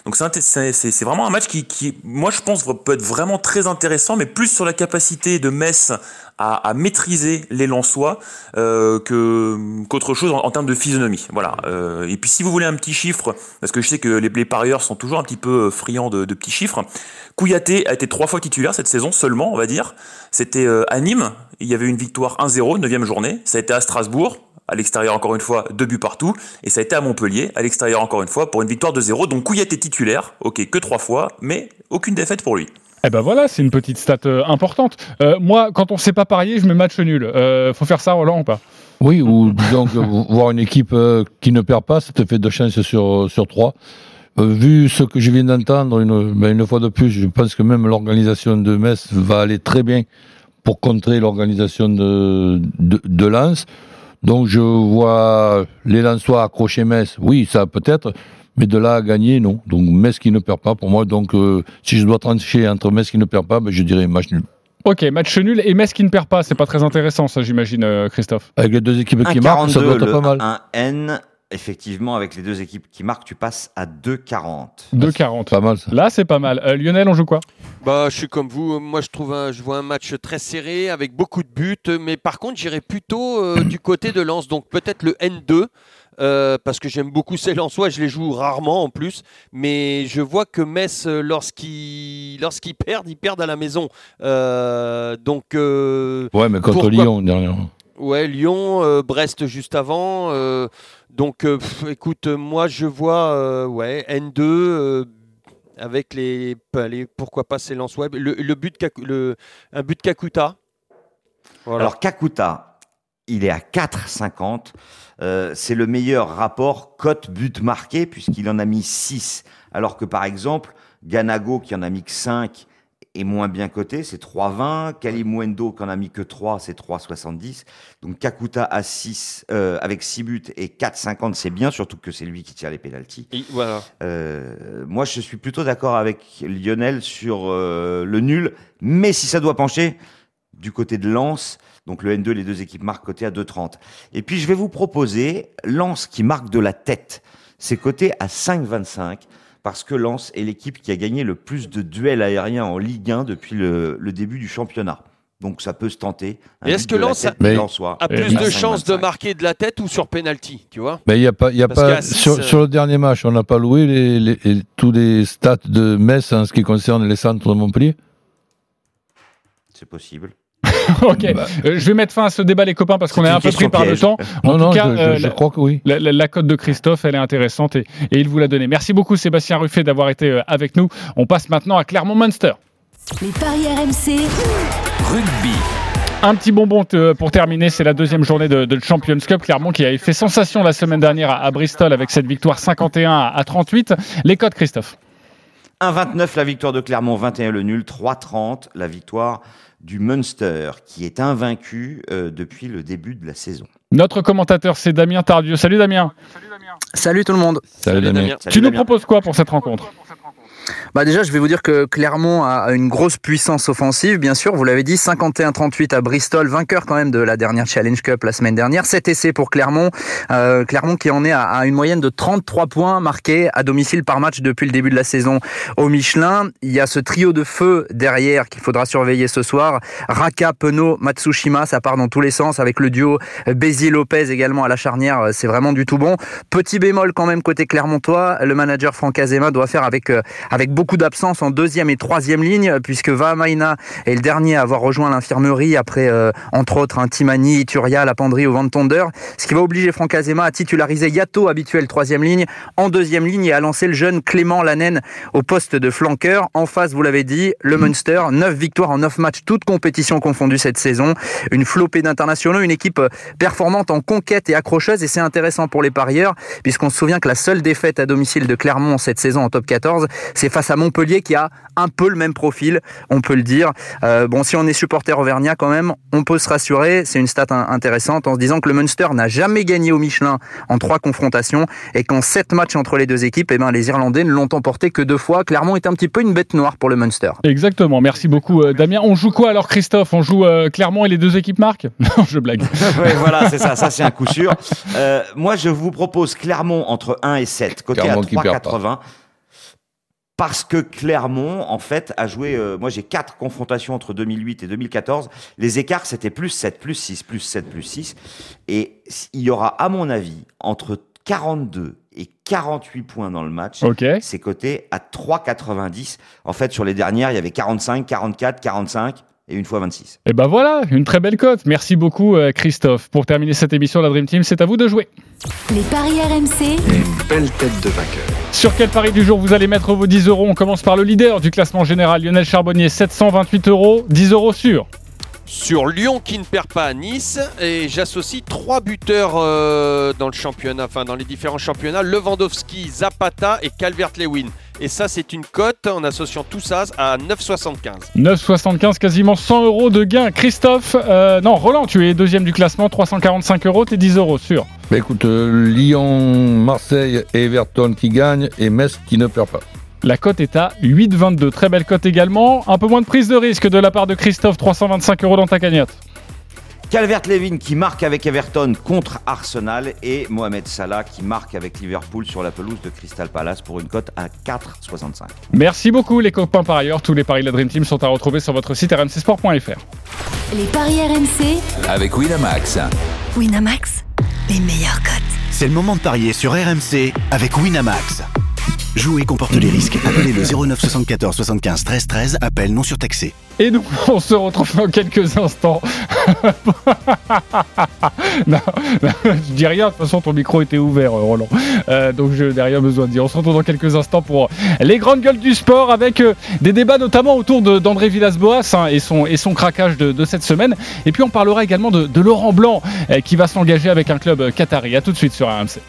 Donc c'est c'est vraiment un match qui qui moi je pense peut être vraiment très intéressant mais plus sur la capacité de Metz à, maîtriser les Lensois euh, que qu'autre chose en, en termes de physionomie. Voilà. Euh, et puis si vous voulez un petit chiffre parce que je sais que les, les parieurs sont toujours un petit peu euh, friands de, de petits chiffres Kouyaté a été trois fois titulaire cette saison seulement on va dire. C'était euh, à Nîmes. Il y avait une victoire 1-0 neuvième journée. Ça a été à Strasbourg. À l'extérieur encore une fois, deux buts partout, et ça a été à Montpellier, à l'extérieur encore une fois, pour une victoire de 0. Donc Kouyaté titulaire, ok, que trois fois, mais aucune défaite pour lui. Eh ben voilà, c'est une petite stat euh, importante. Euh, moi, quand on sait pas parier, je mets match nul. Euh, faut faire ça, Roland, ou pas? Oui, ou disons que voir une équipe qui ne perd pas, ça te fait deux chances sur, sur trois. Vu ce que je viens d'entendre, une, ben, une fois de plus, je pense que même l'organisation de Metz va aller très bien pour contrer l'organisation de, de, de Lens. Donc je vois les Lensois accrocher Metz, oui, ça peut-être, mais de là à gagner, non. Donc Metz qui ne perd pas, pour moi, donc euh, si je dois trancher entre Metz qui ne perd pas, ben, je dirais match nul. Ok, match nul et Metz qui ne perd pas, c'est pas très intéressant, ça, j'imagine, euh, Christophe. Avec les deux équipes qui marquent, ça 1,42 doit être le pas mal. 1N, effectivement, avec les deux équipes qui marquent, tu passes à 2,40. 2,40. Pas mal, ça. Là, c'est pas mal. Euh, Lionel, on joue quoi? Bah, je suis comme vous. Moi, je trouve, un- je vois un match très serré avec beaucoup de buts. Mais par contre, j'irais plutôt euh, du côté de Lens. Donc peut-être le N2. Euh, parce que j'aime beaucoup ces Lensois, je les joue rarement en plus, mais je vois que Metz, euh, lorsqu'ils lorsqu'ils perdent, ils perdent à la maison. Euh, donc. euh, Ouais, mais contre Lyon, dernièrement. Ouais, Lyon, euh, Brest juste avant. euh, donc, euh, pff, écoute, moi je vois euh, ouais, N2 euh, avec les, Pourquoi pas ces Lensois le, le but le, Un but Kakuta. Voilà. Alors Kakuta, il est à 4,50. Euh, c'est le meilleur rapport cote but marqué puisqu'il en a mis 6. Alors que par exemple, Ganago qui en a mis que 5 est moins bien coté, c'est 3,20. Kalimwendo qui en a mis que 3, c'est 3,70. Donc Kakuta à 6, euh, avec 6 buts et 4,50, c'est bien, surtout que c'est lui qui tire les pénalties. Voilà. Euh, moi, je suis plutôt d'accord avec Lionel sur euh, le nul, mais si ça doit pencher du côté de Lens, donc le N2, les deux équipes marquent côté à 2,30. Et puis, je vais vous proposer Lens qui marque de la tête. C'est coté à 5,25 parce que Lens est l'équipe qui a gagné le plus de duels aériens en Ligue 1 depuis le, le début du championnat. Donc, ça peut se tenter. Est-ce que Lens a, plus de chances de 5,25. marquer de la tête ou sur penalty, tu vois? Mais il y a pas, il y a pas sur, euh, sur le dernier match, on n'a pas loué les, les- les- tous les stats de Metz en ce qui concerne les centres de Montpellier? C'est possible. ok, Euh, je vais mettre fin à ce débat, les copains, parce qu'on est un peu pris par le temps. En Non, tout non, cas, je- je- euh, je la- crois que oui. La, la- la cote de Christophe, elle est intéressante et, et il vous l'a donnée. Merci beaucoup, Sébastien Ruffet, d'avoir été euh, avec nous. On passe maintenant à Clermont Munster. Les paris RMC. Rugby. Un petit bonbon pour terminer, c'est la deuxième journée de, de Champions Cup. Clermont qui avait fait sensation la semaine dernière à, à Bristol avec cette victoire 51 à, à 38. Les cotes, Christophe 1,29 la victoire de Clermont, 21 le nul, 3,30 la victoire du Munster, qui est invaincu euh, depuis le début de la saison. Notre commentateur, c'est Damien Tardieu. Salut Damien. Salut tout le monde. Salut, Damien. Damien. Tu nous proposes quoi pour cette rencontre? Bah déjà, je vais vous dire que Clermont a une grosse puissance offensive, bien sûr. Vous l'avez dit, 51-38 à Bristol, vainqueur quand même de la dernière Challenge Cup la semaine dernière. 7 essais pour Clermont. Euh, Clermont qui en est à, une moyenne de 33 points marqués à domicile par match depuis le début de la saison au Michelin. Il y a ce trio de feu derrière qu'il faudra surveiller ce soir. Raka, Penaud, Matsushima, ça part dans tous les sens avec le duo Bézier-Lopez également à la charnière. C'est vraiment du tout bon. Petit bémol quand même côté Clermontois, le manager Franck Azema doit faire avec euh, avec beaucoup d'absence en deuxième et troisième ligne, puisque Vahamaina est le dernier à avoir rejoint l'infirmerie après, euh, entre autres, un Timani, Ituria, la Penderie au Van Tonder, ce qui va obliger Franck Azema à titulariser Yato, habituel troisième ligne, en deuxième ligne et à lancer le jeune Clément Lanen au poste de flanqueur. En face, vous l'avez dit, le Munster, 9 victoires en 9 matchs, toutes compétitions confondues cette saison, une flopée d'internationaux, une équipe euh, performante en conquête et accrocheuse, et c'est intéressant pour les parieurs, puisqu'on se souvient que la seule défaite à domicile de Clermont cette saison en top 14, c'est face à Montpellier qui a un peu le même profil, on peut le dire. Euh, bon, si on est supporter auvergnat quand même, on peut se rassurer, c'est une stat in- intéressante en se disant que le Munster n'a jamais gagné au Michelin en trois confrontations et qu'en sept matchs entre les deux équipes, eh ben, les Irlandais ne l'ont emporté que deux fois. Clermont est un petit peu une bête noire pour le Munster. Exactement, merci beaucoup euh, Damien. On joue quoi alors Christophe? On joue euh, Clermont et les deux équipes marquent Non, je blague. Ouais, voilà, c'est ça, ça c'est un coup sûr. Euh, moi, je vous propose Clermont entre 1 et 7, côté Clermont à qui perd pas. 3,80. Parce que Clermont, en fait, a joué. euh, moi, j'ai quatre confrontations entre 2008 et 2014. Les écarts, c'était plus 7, plus 6, plus 7, plus 6. Et il y aura, à mon avis, entre 42 et 48 points dans le match. Ok. C'est coté à 3,90. En fait, sur les dernières, il y avait 45, 44, 45 et une fois 26. Et ben voilà, une très belle cote. Merci beaucoup euh, Christophe. Pour terminer cette émission, la Dream Team, c'est à vous de jouer. Les paris RMC. Une belle tête de vainqueur. Sur quel pari du jour vous allez mettre vos 10 euros? On commence par le leader du classement général, Lionel Charbonnier, 728 euros, 10 euros sur. Sur Lyon qui ne perd pas à Nice et j'associe trois buteurs euh, dans le championnat, enfin dans les différents championnats, Lewandowski, Zapata et Calvert-Lewin. Et ça c'est une cote en associant tout ça à 9,75. 9,75, quasiment 100 euros de gain. Christophe, euh, non, Roland, tu es deuxième du classement, 345 euros, t'es 10 euros sur. Bah, écoute, euh, Lyon, Marseille et Everton qui gagnent et Metz qui ne perd pas. La cote est à 8,22. Très belle cote également. Un peu moins de prise de risque de la part de Christophe, 325 euros dans ta cagnotte. Calvert-Lewin qui marque avec Everton contre Arsenal et Mohamed Salah qui marque avec Liverpool sur la pelouse de Crystal Palace pour une cote à 4,65. Merci beaucoup les copains par ailleurs. Tous les paris de la Dream Team sont à retrouver sur votre site rmcsport.fr. Les paris RMC. Avec Winamax. Winamax, les meilleurs cotes. C'est le moment de parier sur RMC avec Winamax. Jouer comporte les risques. Appelez le 09 74 75 13 13. Appel non surtaxé. Et nous, on se retrouve dans quelques instants. non, je dis rien, de toute façon ton micro était ouvert, euh, Roland. Euh, donc je n'ai rien besoin de dire. On se retrouve dans quelques instants pour les grandes gueules du sport avec euh, des débats notamment autour d'André Villas-Boas hein, et, son, et son craquage de, cette semaine. Et puis on parlera également de, Laurent Blanc euh, qui va s'engager avec un club euh, qatari. A tout de suite sur RMC.